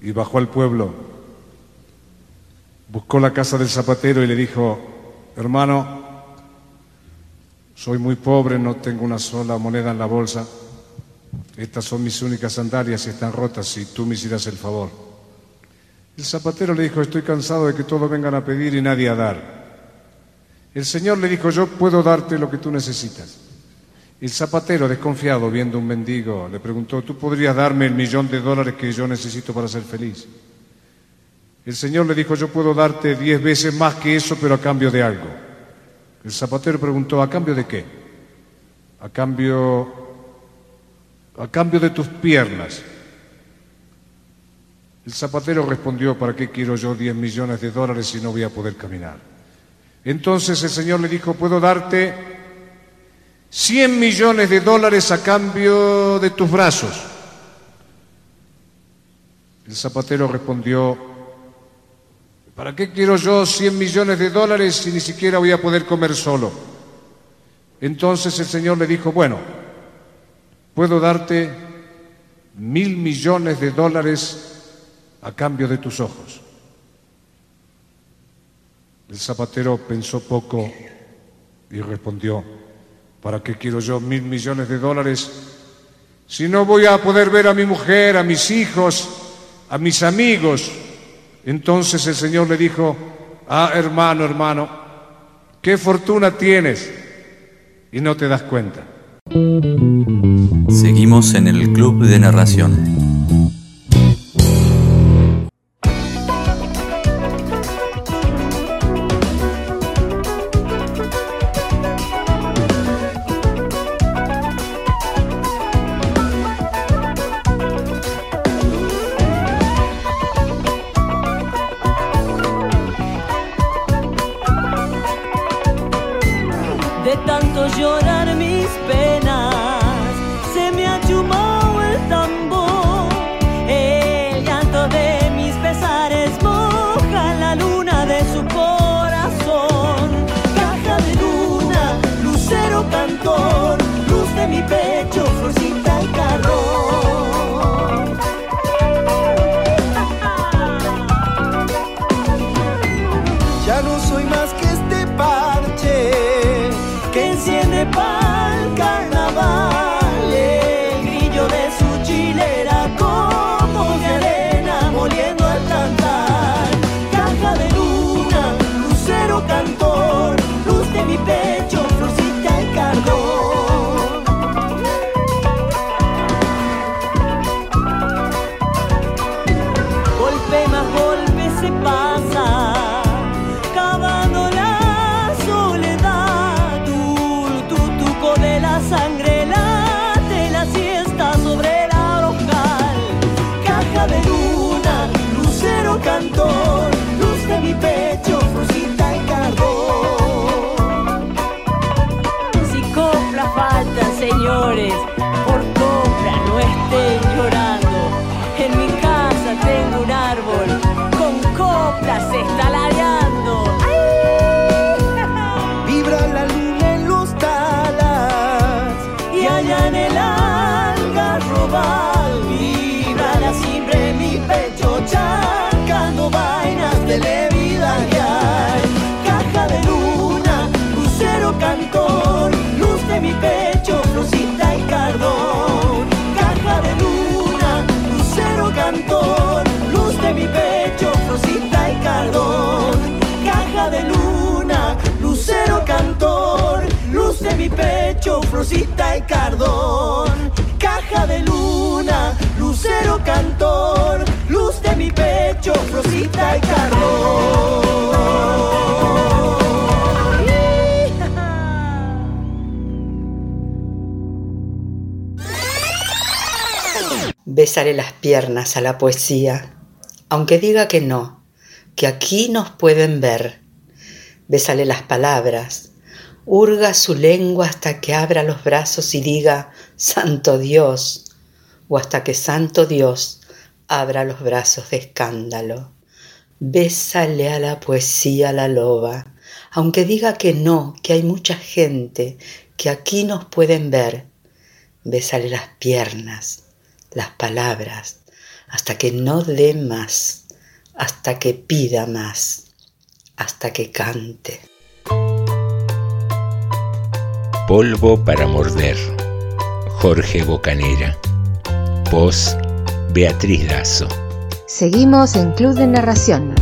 y bajó al pueblo. Buscó la casa del zapatero y le dijo, hermano, soy muy pobre, no tengo una sola moneda en la bolsa. Estas son mis únicas sandalias y están rotas si tú me hicieras el favor. El zapatero le dijo, estoy cansado de que todos vengan a pedir y nadie a dar. El Señor le dijo, yo puedo darte lo que tú necesitas. El zapatero, desconfiado, viendo un mendigo, le preguntó, ¿tú podrías darme el millón de dólares que yo necesito para ser feliz? El Señor le dijo, yo puedo darte diez veces más que eso, pero a cambio de algo. El zapatero preguntó, ¿a cambio de qué? A cambio, a cambio de tus piernas. El zapatero respondió, ¿para qué quiero yo diez millones de dólares si no voy a poder caminar? Entonces el Señor le dijo, puedo darte 100 millones de dólares a cambio de tus brazos. El zapatero respondió, ¿para qué quiero yo 100 millones de dólares si ni siquiera voy a poder comer solo? Entonces el Señor le dijo, bueno, puedo darte mil millones de dólares a cambio de tus ojos. El zapatero pensó poco y respondió, ¿Para qué quiero yo mil millones de dólares si no voy a poder ver a mi mujer, a mis hijos, a mis amigos? Entonces el Señor le dijo, ah, hermano, hermano, qué fortuna tienes y no te das cuenta. Seguimos en el Club de Narración. Cardón, caja de luna, lucero cantor, luz de mi pecho, Rosita y Cardón. Bésale las piernas a la poesía, aunque diga que no, que aquí nos pueden ver. Bésale las palabras, hurga su lengua hasta que abra los brazos y diga, Santo Dios, o hasta que Santo Dios abra los brazos de escándalo. Bésale a la poesía la loba, aunque diga que no, que hay mucha gente, que aquí nos pueden ver. Bésale las piernas, las palabras, hasta que no dé más, hasta que pida más, hasta que cante. Polvo para morder. Jorge Bocanera. Voz Beatriz Dazo. Seguimos en Club de Narración.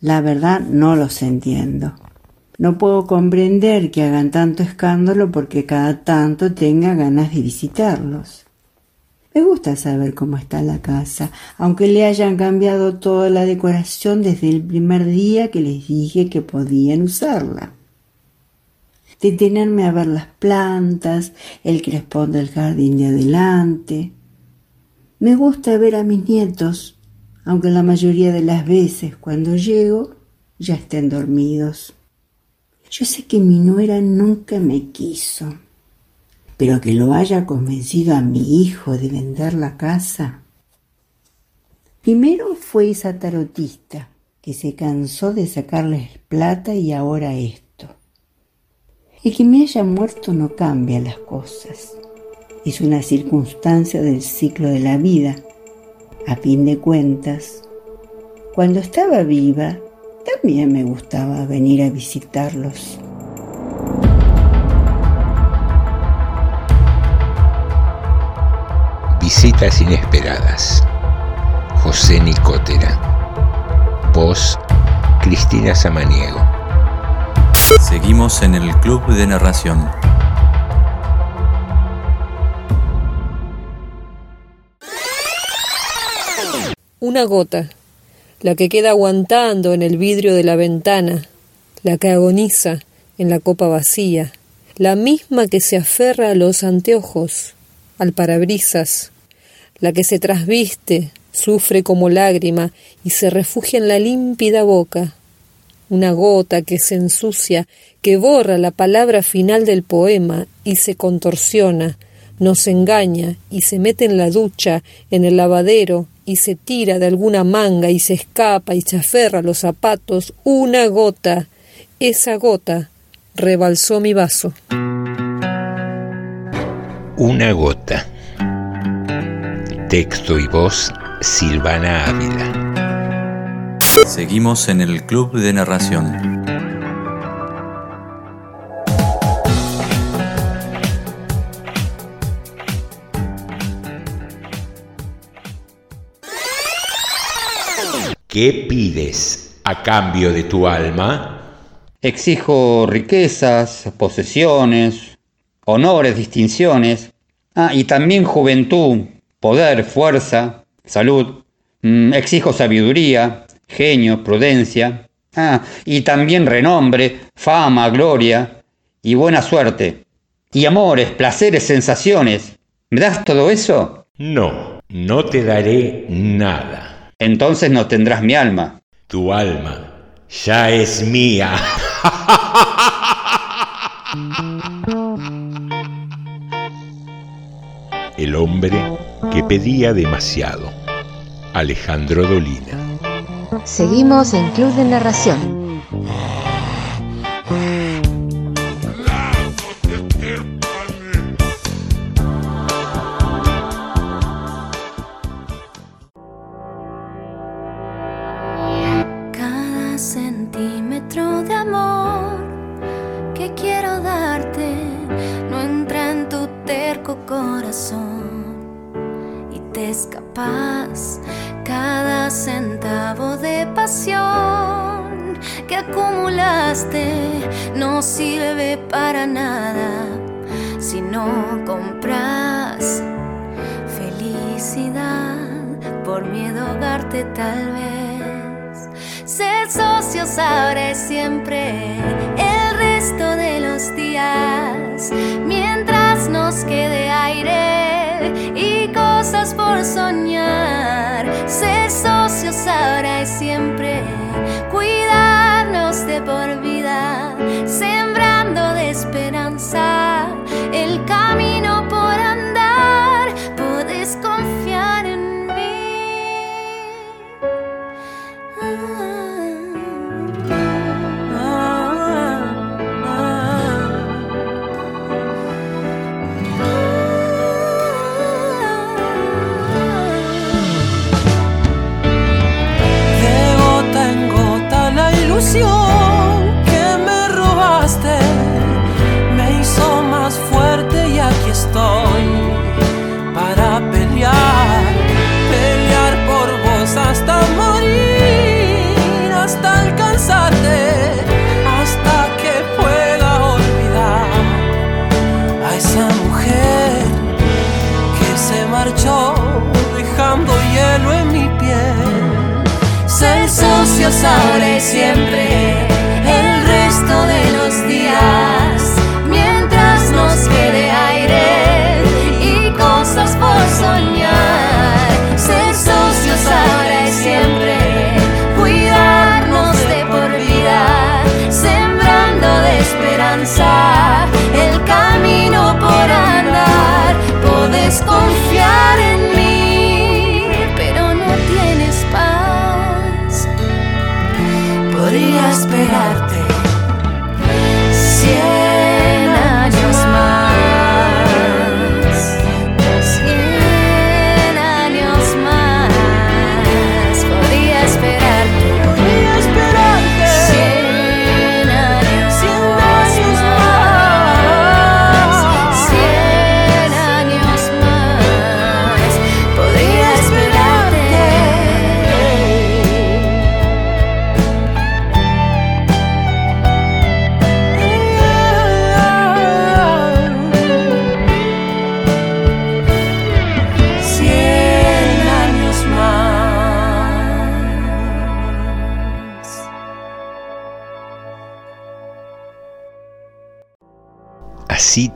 La verdad no los entiendo. No puedo comprender que hagan tanto escándalo porque cada tanto tenga ganas de visitarlos. Me gusta saber cómo está la casa, aunque le hayan cambiado toda la decoración desde el primer día que les dije que podían usarla. Detenerme a ver las plantas, el crespón del jardín de adelante. Me gusta ver a mis nietos, aunque la mayoría de las veces cuando llego ya estén dormidos. Yo sé que mi nuera nunca me quiso pero que lo haya convencido a mi hijo de vender la casa. Primero fue esa tarotista que se cansó de sacarles plata y ahora esto. El que me haya muerto no cambia las cosas. Es una circunstancia del ciclo de la vida. A fin de cuentas, cuando estaba viva, también me gustaba venir a visitarlos. Visitas inesperadas. José Nicotera. Voz Cristina Samaniego. Seguimos en el Club de Narración. Una gota, la que queda aguantando en el vidrio de la ventana, la que agoniza en la copa vacía, la misma que se aferra a los anteojos, al parabrisas, la que se trasviste, sufre como lágrima y se refugia en la límpida boca, una gota que se ensucia, que borra la palabra final del poema y se contorsiona, nos engaña y se mete en la ducha, en el lavadero y se tira de alguna manga y se escapa y se aferra a los zapatos, una gota, esa gota rebalsó mi vaso. Una gota. Texto y voz Silvana Ávila. Seguimos en el Club de Narración. ¿Qué pides a cambio de tu alma? Exijo riquezas, posesiones, honores, distinciones, ah, y también juventud, poder, fuerza, salud. Mm, exijo sabiduría, genio, prudencia, ah, y también renombre, fama, gloria y buena suerte. Y amores, placeres, sensaciones. ¿Me das todo eso? No, no te daré nada. Entonces no tendrás mi alma. Tu alma ya es mía. El hombre que pedía demasiado. Alejandro Dolina. Seguimos en Club de Narración. Esperanza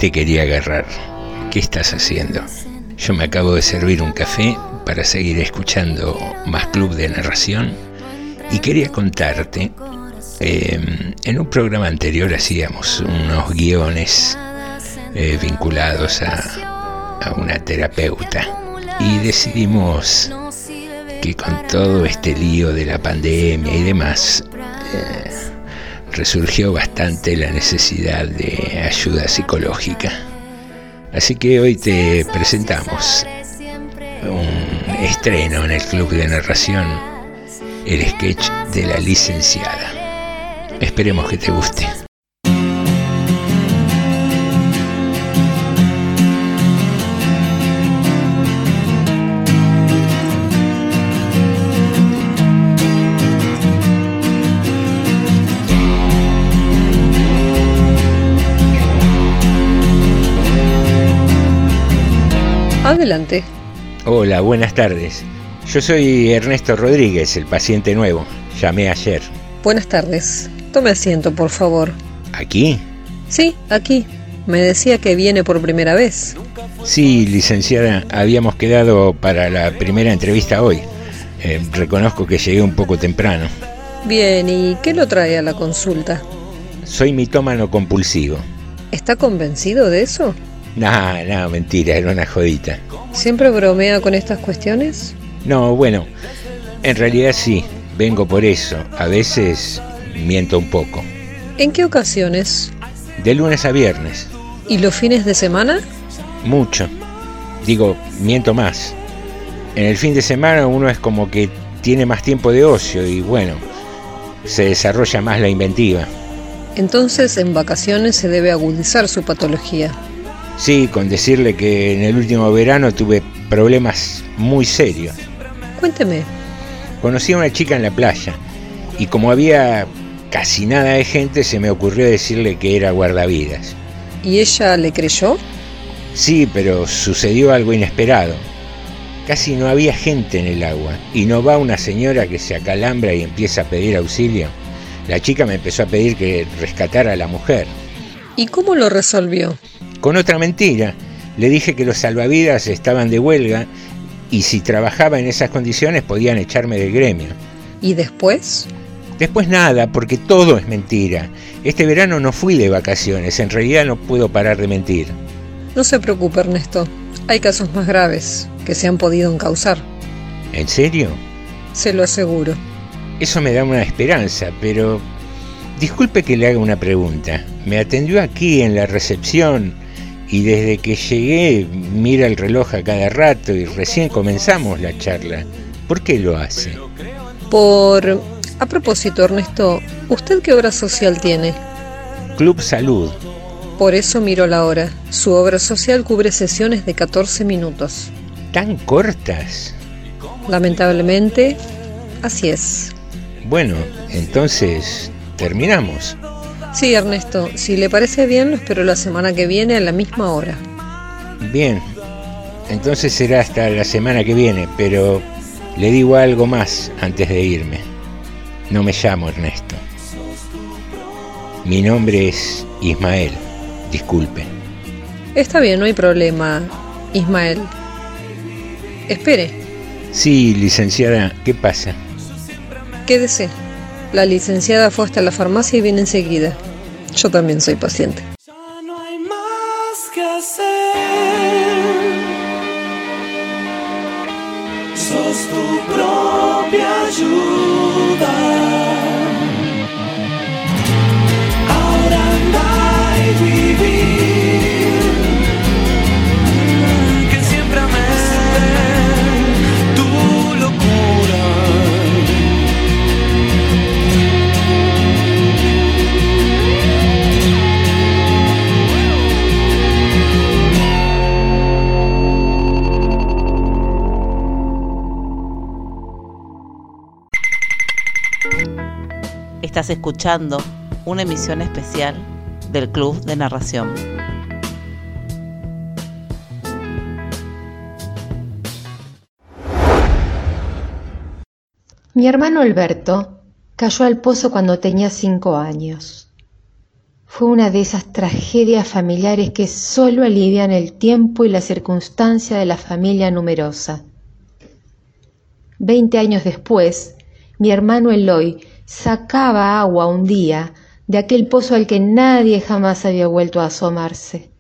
te quería agarrar. ¿Qué estás haciendo? Yo me acabo de servir un café para seguir escuchando más Club de Narración y quería contarte, eh, en un programa anterior hacíamos unos guiones eh, vinculados a, a una terapeuta y decidimos que con todo este lío de la pandemia y demás, eh, resurgió bastante la necesidad de ayuda psicológica. Así que hoy te presentamos un estreno en el club de narración, el sketch de la licenciada. Esperemos que te guste. Adelante. Hola, buenas tardes. Yo soy Ernesto Rodríguez, el paciente nuevo. Llamé ayer. Buenas tardes. Tome asiento, por favor. ¿Aquí? Sí, aquí. Me decía que viene por primera vez. Sí, licenciada, habíamos quedado para la primera entrevista hoy. Eh, reconozco que llegué un poco temprano. Bien, ¿y qué lo trae a la consulta? Soy mitómano compulsivo. ¿Está convencido de eso? No, no, mentira, era una jodita. ¿Siempre bromea con estas cuestiones? No, bueno, en realidad sí, vengo por eso. A veces miento un poco. ¿En qué ocasiones? De lunes a viernes, ¿Y los fines de semana? mucho. Digo, miento más. En el fin de semana uno es como que tiene más tiempo de ocio y bueno, se desarrolla más la inventiva. Entonces en vacaciones se debe agudizar su patología. Sí, con decirle que en el último verano tuve problemas muy serios. Cuénteme. Conocí a una chica en la playa y como había casi nada de gente, se me ocurrió decirle que era guardavidas. ¿Y ella le creyó? Sí, pero sucedió algo inesperado. Casi no había gente en el agua y no va una señora que se acalambra y empieza a pedir auxilio. La chica me empezó a pedir que rescatara a la mujer. ¿Y cómo lo resolvió? Con otra mentira. Le dije que los salvavidas estaban de huelga y si trabajaba en esas condiciones podían echarme del gremio. ¿Y después? Después nada, porque todo es mentira. Este verano no fui de vacaciones, en realidad no puedo parar de mentir. No se preocupe, Ernesto. Hay casos más graves que se han podido encauzar. ¿En serio? Se lo aseguro. Eso me da una esperanza, pero... Disculpe que le haga una pregunta. Me atendió aquí en la recepción y desde que llegué mira el reloj a cada rato y recién comenzamos la charla. ¿Por qué lo hace? Por... A propósito, Ernesto, ¿usted qué obra social tiene? Club Salud. Por eso miro la hora. Su obra social cubre sesiones de 14 minutos. ¿Tan cortas? Lamentablemente, así es. Bueno, entonces, ¿terminamos? Sí, Ernesto, si le parece bien, lo espero la semana que viene a la misma hora. Bien, entonces será hasta la semana que viene, pero le digo algo más antes de irme. No me llamo Ernesto. Mi nombre es Ismael. Disculpe. Está bien, no hay problema, Ismael. Espere. Sí, licenciada, ¿qué pasa? Quédese. La licenciada fue hasta la farmacia y viene enseguida. Yo también soy paciente. Estás escuchando una emisión especial del Club de Narración. Mi hermano Alberto cayó al pozo cuando tenía cinco años. Fue una de esas tragedias familiares que solo alivian el tiempo y la circunstancia de la familia numerosa. Veinte años después, mi hermano Eloy sacaba agua un día de aquel pozo al que nadie jamás había vuelto a asomarse.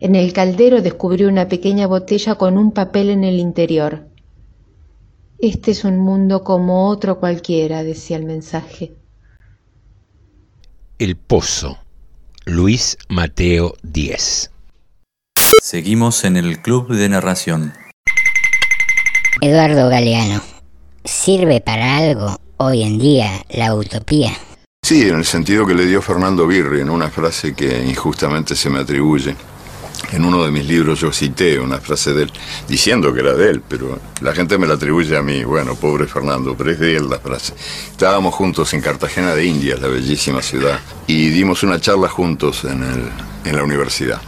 En el caldero descubrió una pequeña botella con un papel en el interior. Este es un mundo como otro cualquiera, decía el mensaje. El Pozo. Luis Mateo Díez. Seguimos en el Club de Narración. Eduardo Galeano, ¿sirve para algo hoy en día la utopía? Sí, en el sentido que le dio Fernando Birri en una frase que injustamente se me atribuye. En uno de mis libros yo cité una frase de él, diciendo que era de él, pero la gente me la atribuye a mí. Bueno, pobre Fernando, pero es de él la frase. Estábamos juntos en Cartagena de Indias, la bellísima ciudad, y dimos una charla juntos en, el, en la universidad.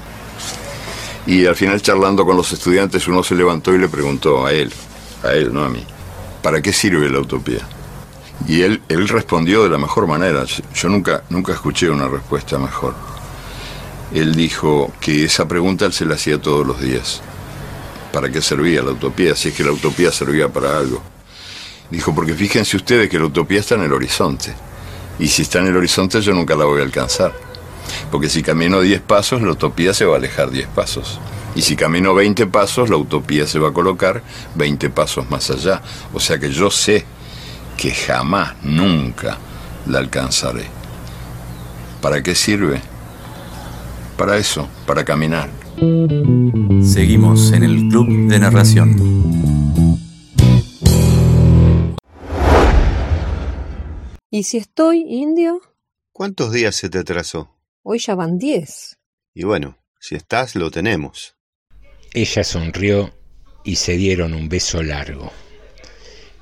Y al final charlando con los estudiantes uno se levantó y le preguntó a él, a él, no a mí, ¿para qué sirve la utopía? Y él, él respondió de la mejor manera. Yo nunca, nunca escuché una respuesta mejor. Él dijo que esa pregunta él se la hacía todos los días. ¿Para qué servía la utopía? Si es que la utopía servía para algo. Dijo, porque fíjense ustedes que la utopía está en el horizonte. Y si está en el horizonte yo nunca la voy a alcanzar. Porque si camino 10 pasos, la utopía se va a alejar 10 pasos. Y si camino 20 pasos, la utopía se va a colocar 20 pasos más allá. O sea que yo sé que jamás, nunca la alcanzaré. ¿Para qué sirve? Para eso, para caminar. Seguimos en el Club de Narración. ¿Y si estoy indio? ¿Cuántos días se te atrasó? Hoy ya van diez. Y bueno, si estás, lo tenemos. Ella sonrió y se dieron un beso largo.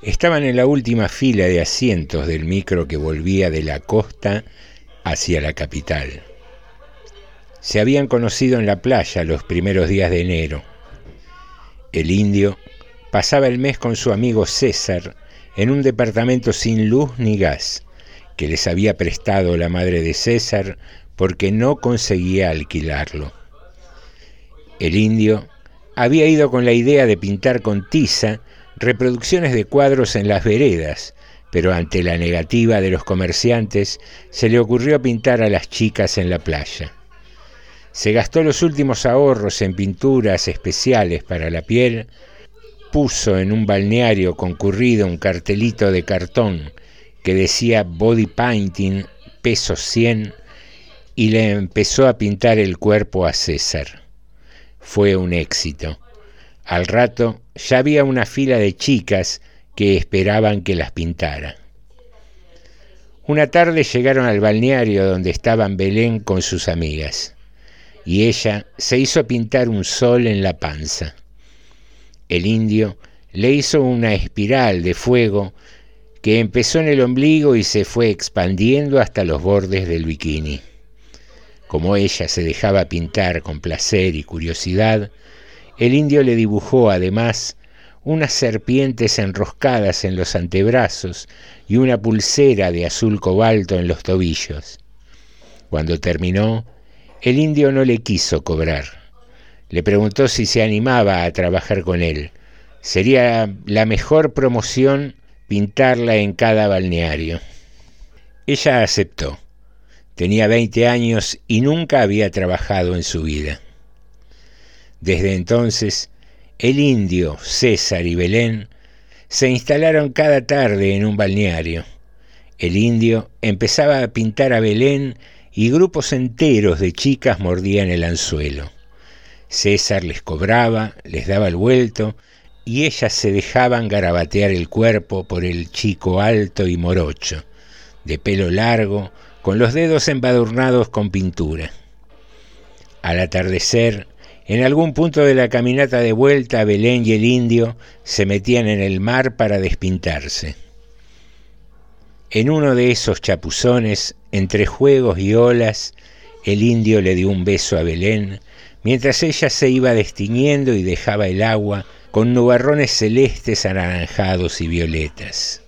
Estaban en la última fila de asientos del micro que volvía de la costa hacia la capital. Se habían conocido en la playa los primeros días de enero. El indio pasaba el mes con su amigo César en un departamento sin luz ni gas que les había prestado la madre de César porque no conseguía alquilarlo. El indio había ido con la idea de pintar con tiza reproducciones de cuadros en las veredas, pero ante la negativa de los comerciantes se le ocurrió pintar a las chicas en la playa. Se gastó los últimos ahorros en pinturas especiales para la piel, puso en un balneario concurrido un cartelito de cartón que decía body painting, peso 100, y le empezó a pintar el cuerpo a César. Fue un éxito. Al rato ya había una fila de chicas que esperaban que las pintara. Una tarde llegaron al balneario donde estaban Belén con sus amigas, y ella se hizo pintar un sol en la panza. El indio le hizo una espiral de fuego que empezó en el ombligo y se fue expandiendo hasta los bordes del bikini. Como ella se dejaba pintar con placer y curiosidad, el indio le dibujó además unas serpientes enroscadas en los antebrazos y una pulsera de azul cobalto en los tobillos. Cuando terminó, el indio no le quiso cobrar. Le preguntó si se animaba a trabajar con él. Sería la mejor promoción pintarla en cada balneario. Ella aceptó. Tenía 20 años y nunca había trabajado en su vida. Desde entonces, el indio, César y Belén se instalaron cada tarde en un balneario. El indio empezaba a pintar a Belén y grupos enteros de chicas mordían el anzuelo. César les cobraba, les daba el vuelto y ellas se dejaban garabatear el cuerpo por el chico alto y morocho, de pelo largo, con los dedos embadurnados con pintura. Al atardecer, en algún punto de la caminata de vuelta, Belén y el indio se metían en el mar para despintarse. En uno de esos chapuzones, entre juegos y olas, el indio le dio un beso a Belén, mientras ella se iba destiñendo y dejaba el agua con nubarrones celestes, anaranjados y violetas.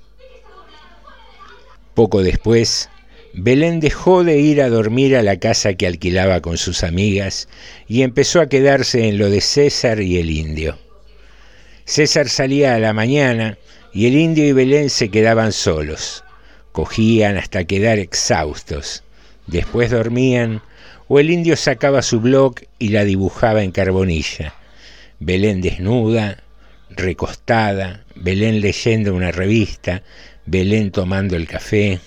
Poco después, Belén dejó de ir a dormir a la casa que alquilaba con sus amigas y empezó a quedarse en lo de César y el indio. César salía a la mañana y el indio y Belén se quedaban solos. Cogían hasta quedar exhaustos. Después dormían o el indio sacaba su blog y la dibujaba en carbonilla. Belén desnuda, recostada, Belén leyendo una revista, Belén tomando el café.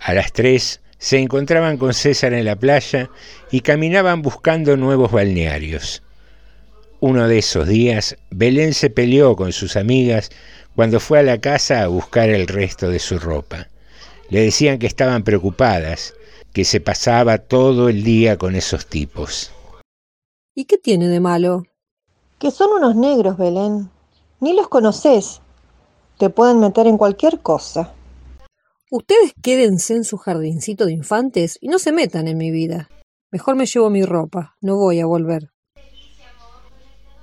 A las tres se encontraban con César en la playa y caminaban buscando nuevos balnearios. Uno de esos días, Belén se peleó con sus amigas cuando fue a la casa a buscar el resto de su ropa. Le decían que estaban preocupadas, que se pasaba todo el día con esos tipos. ¿Y qué tiene de malo? Que son unos negros, Belén. Ni los conoces. Te pueden meter en cualquier cosa. Ustedes quédense en su jardincito de infantes y no se metan en mi vida. Mejor me llevo mi ropa, no voy a volver.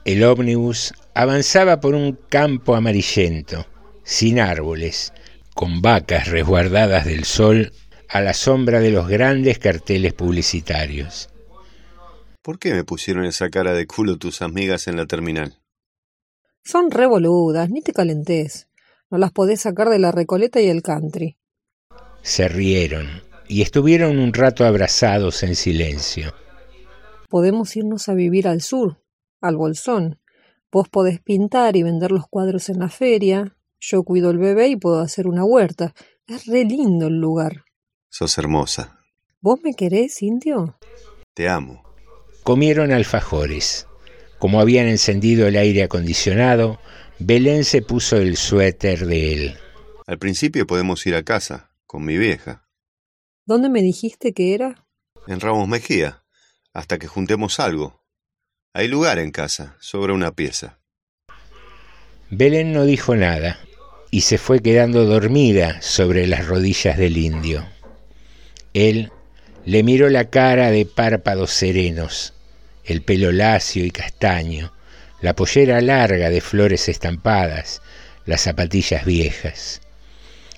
El ómnibus avanzaba por un campo amarillento, sin árboles, con vacas resguardadas del sol a la sombra de los grandes carteles publicitarios. ¿Por qué me pusieron esa cara de culo tus amigas en la terminal? Son revoludas, ni te calentes. No las podés sacar de la recoleta y el country. Se rieron y estuvieron un rato abrazados en silencio. Podemos irnos a vivir al sur, al Bolsón. Vos podés pintar y vender los cuadros en la feria. Yo cuido el bebé y puedo hacer una huerta. Es re lindo el lugar. Sos hermosa. ¿Vos me querés, indio? Te amo. Comieron alfajores. Como habían encendido el aire acondicionado, Belén se puso el suéter de él. Al principio podemos ir a casa, con mi vieja. ¿Dónde me dijiste que era? En Ramos Mejía, hasta que juntemos algo. Hay lugar en casa, sobra una pieza. Belén no dijo nada y se fue quedando dormida sobre las rodillas del indio. Él le miró la cara de párpados serenos, el pelo lacio y castaño, la pollera larga de flores estampadas, las zapatillas viejas.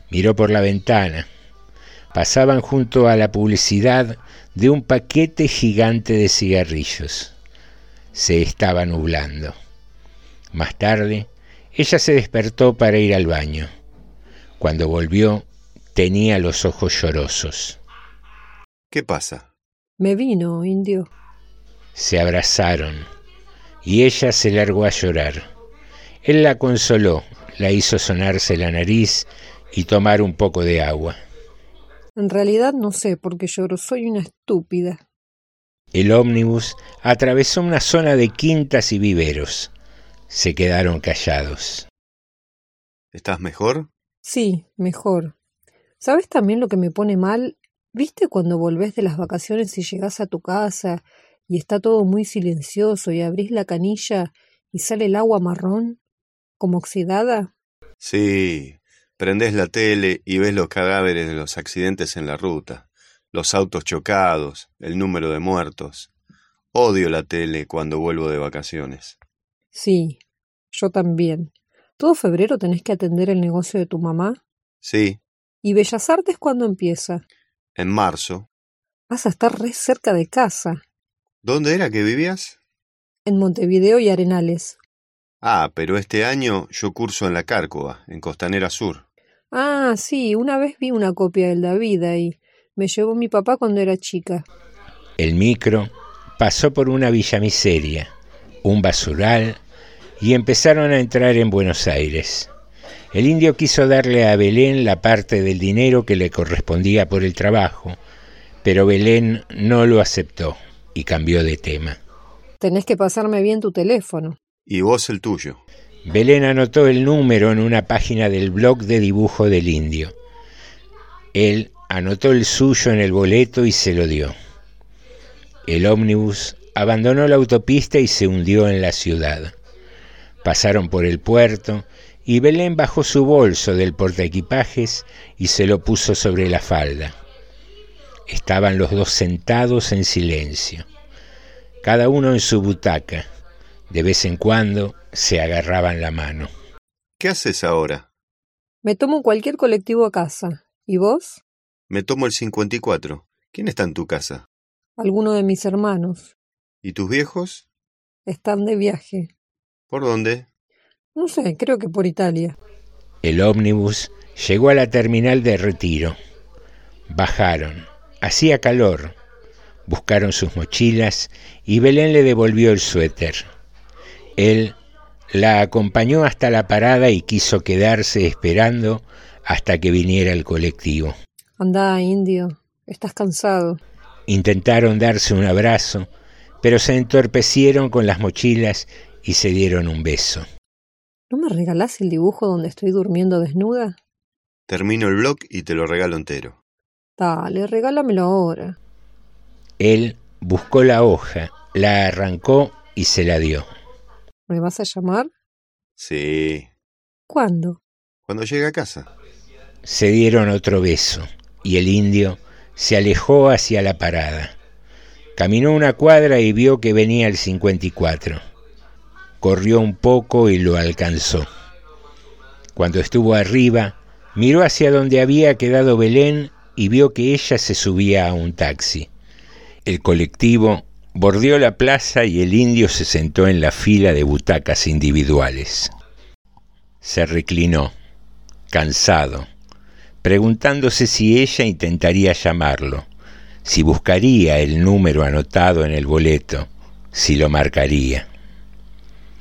Miró por la ventana. Pasaban junto a la publicidad de un paquete gigante de cigarrillos. Se estaba nublando. Más tarde, ella se despertó para ir al baño. Cuando volvió, tenía los ojos llorosos. ¿Qué pasa? Me vino, indio. Se abrazaron y ella se largó a llorar. Él la consoló, la hizo sonarse la nariz y tomar un poco de agua. En realidad no sé por qué lloro, soy una estúpida. El ómnibus atravesó una zona de quintas y viveros. Se quedaron callados. ¿Estás mejor? Sí, mejor. ¿Sabes también lo que me pone mal? ¿Viste cuando volvés de las vacaciones y llegás a tu casa y está todo muy silencioso y abrís la canilla y sale el agua marrón, como oxidada? Sí, prendés la tele y ves los cadáveres de los accidentes en la ruta, los autos chocados, el número de muertos. Odio la tele cuando vuelvo de vacaciones. Sí, yo también. ¿Todo febrero tenés que atender el negocio de tu mamá? Sí, ¿Y Bellas Artes cuándo empieza? en marzo. Vas a estar re cerca de casa, ¿Dónde era que vivías? en Montevideo y Arenales. Ah, pero este año yo curso en la Cárcova, en Costanera Sur. Ah, sí, una vez vi una copia del David ahí. Me llevó mi papá cuando era chica. El micro pasó por una villa miseria, un basural, y empezaron a entrar en Buenos Aires. El indio quiso darle a Belén la parte del dinero que le correspondía por el trabajo, pero Belén no lo aceptó y cambió de tema. Tenés que pasarme bien tu teléfono. Y vos el tuyo. Belén anotó el número en una página del blog de dibujo del indio. Él anotó el suyo en el boleto y se lo dio. El ómnibus abandonó la autopista y se hundió en la ciudad. Pasaron por el puerto y Belén bajó su bolso del portaequipajes y se lo puso sobre la falda. Estaban los dos sentados en silencio, cada uno en su butaca. De vez en cuando se agarraban la mano. ¿Qué haces ahora? Me tomo cualquier colectivo a casa. ¿Y vos? Me tomo el 54. ¿Quién está en tu casa? Alguno de mis hermanos. ¿Y tus viejos? Están de viaje. ¿Por dónde? No sé, creo que por Italia. El ómnibus llegó a la terminal de retiro. Bajaron. Hacía calor. Buscaron sus mochilas y Belén le devolvió el suéter. Él la acompañó hasta la parada y quiso quedarse esperando hasta que viniera el colectivo. Andá, indio. Estás cansado. Intentaron darse un abrazo, pero se entorpecieron con las mochilas y se dieron un beso. ¿No me regalás el dibujo donde estoy durmiendo desnuda? Termino el blog y te lo regalo entero. Dale, regálamelo ahora. Él buscó la hoja, la arrancó y se la dio. ¿Me vas a llamar? Sí. ¿Cuándo? Cuando llegue a casa. Se dieron otro beso y el indio se alejó hacia la parada. Caminó una cuadra y vio que venía el 54. Corrió un poco y lo alcanzó. Cuando estuvo arriba, miró hacia donde había quedado Belén y vio que ella se subía a un taxi. El colectivo bordeó la plaza y el indio se sentó en la fila de butacas individuales. Se reclinó, cansado, preguntándose si ella intentaría llamarlo, si buscaría el número anotado en el boleto, si lo marcaría.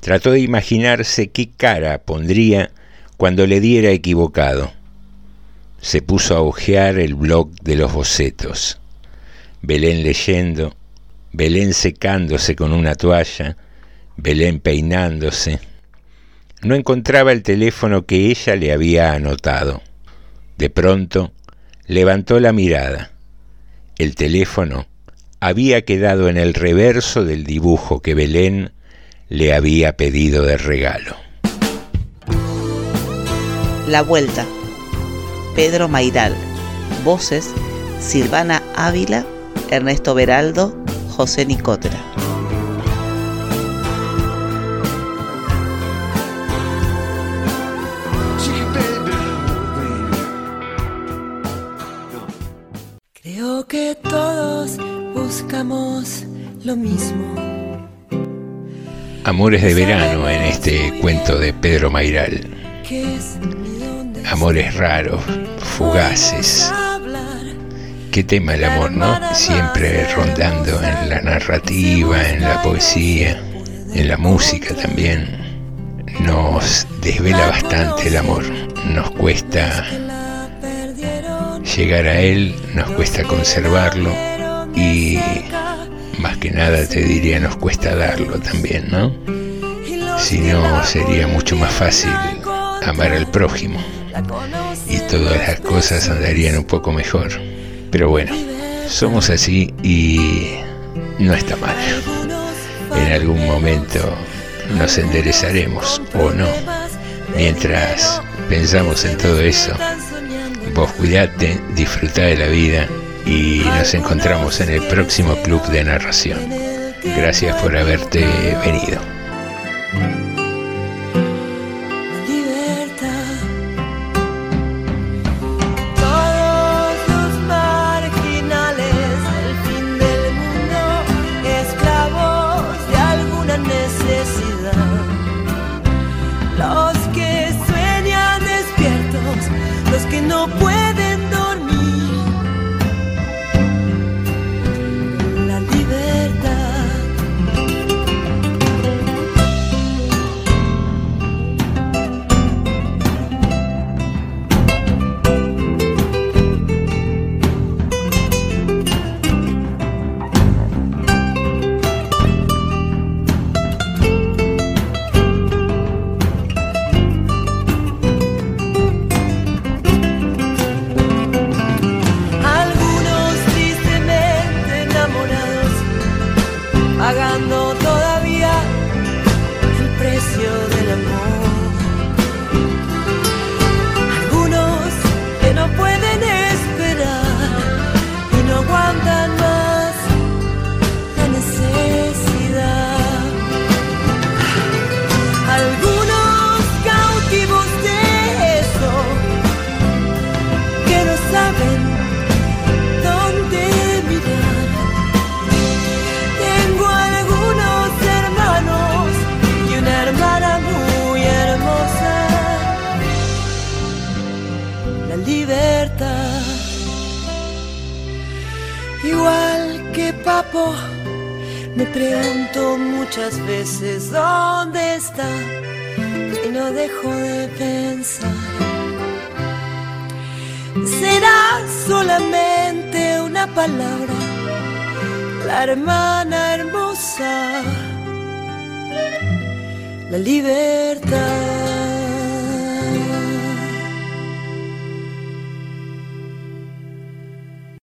Trató de imaginarse qué cara pondría cuando le diera equivocado. Se puso a hojear el blog de los bocetos. Belén leyendo, Belén secándose con una toalla, Belén peinándose. No encontraba el teléfono que ella le había anotado. De pronto levantó la mirada. El teléfono había quedado en el reverso del dibujo que Belén le había pedido de regalo. La Vuelta. Pedro Mairal. Voces Silvana Ávila, Ernesto Beraldo, José Nicotera. Creo que todos buscamos lo mismo. Amores de verano en este cuento de Pedro Mairal. Amores raros, fugaces. Qué tema el amor, ¿no? Siempre rondando en la narrativa, en la poesía, en la música también. Nos desvela bastante el amor. Nos cuesta llegar a él, nos cuesta conservarlo y más que nada te diría nos cuesta darlo también, ¿no? Si no sería mucho más fácil amar al prójimo y todas las cosas andarían un poco mejor. Pero bueno, somos así y no está mal. En algún momento nos enderezaremos o no. Mientras pensamos en todo eso, vos cuidate, disfruta de la vida y nos encontramos en el próximo club de narración. Gracias por haberte venido.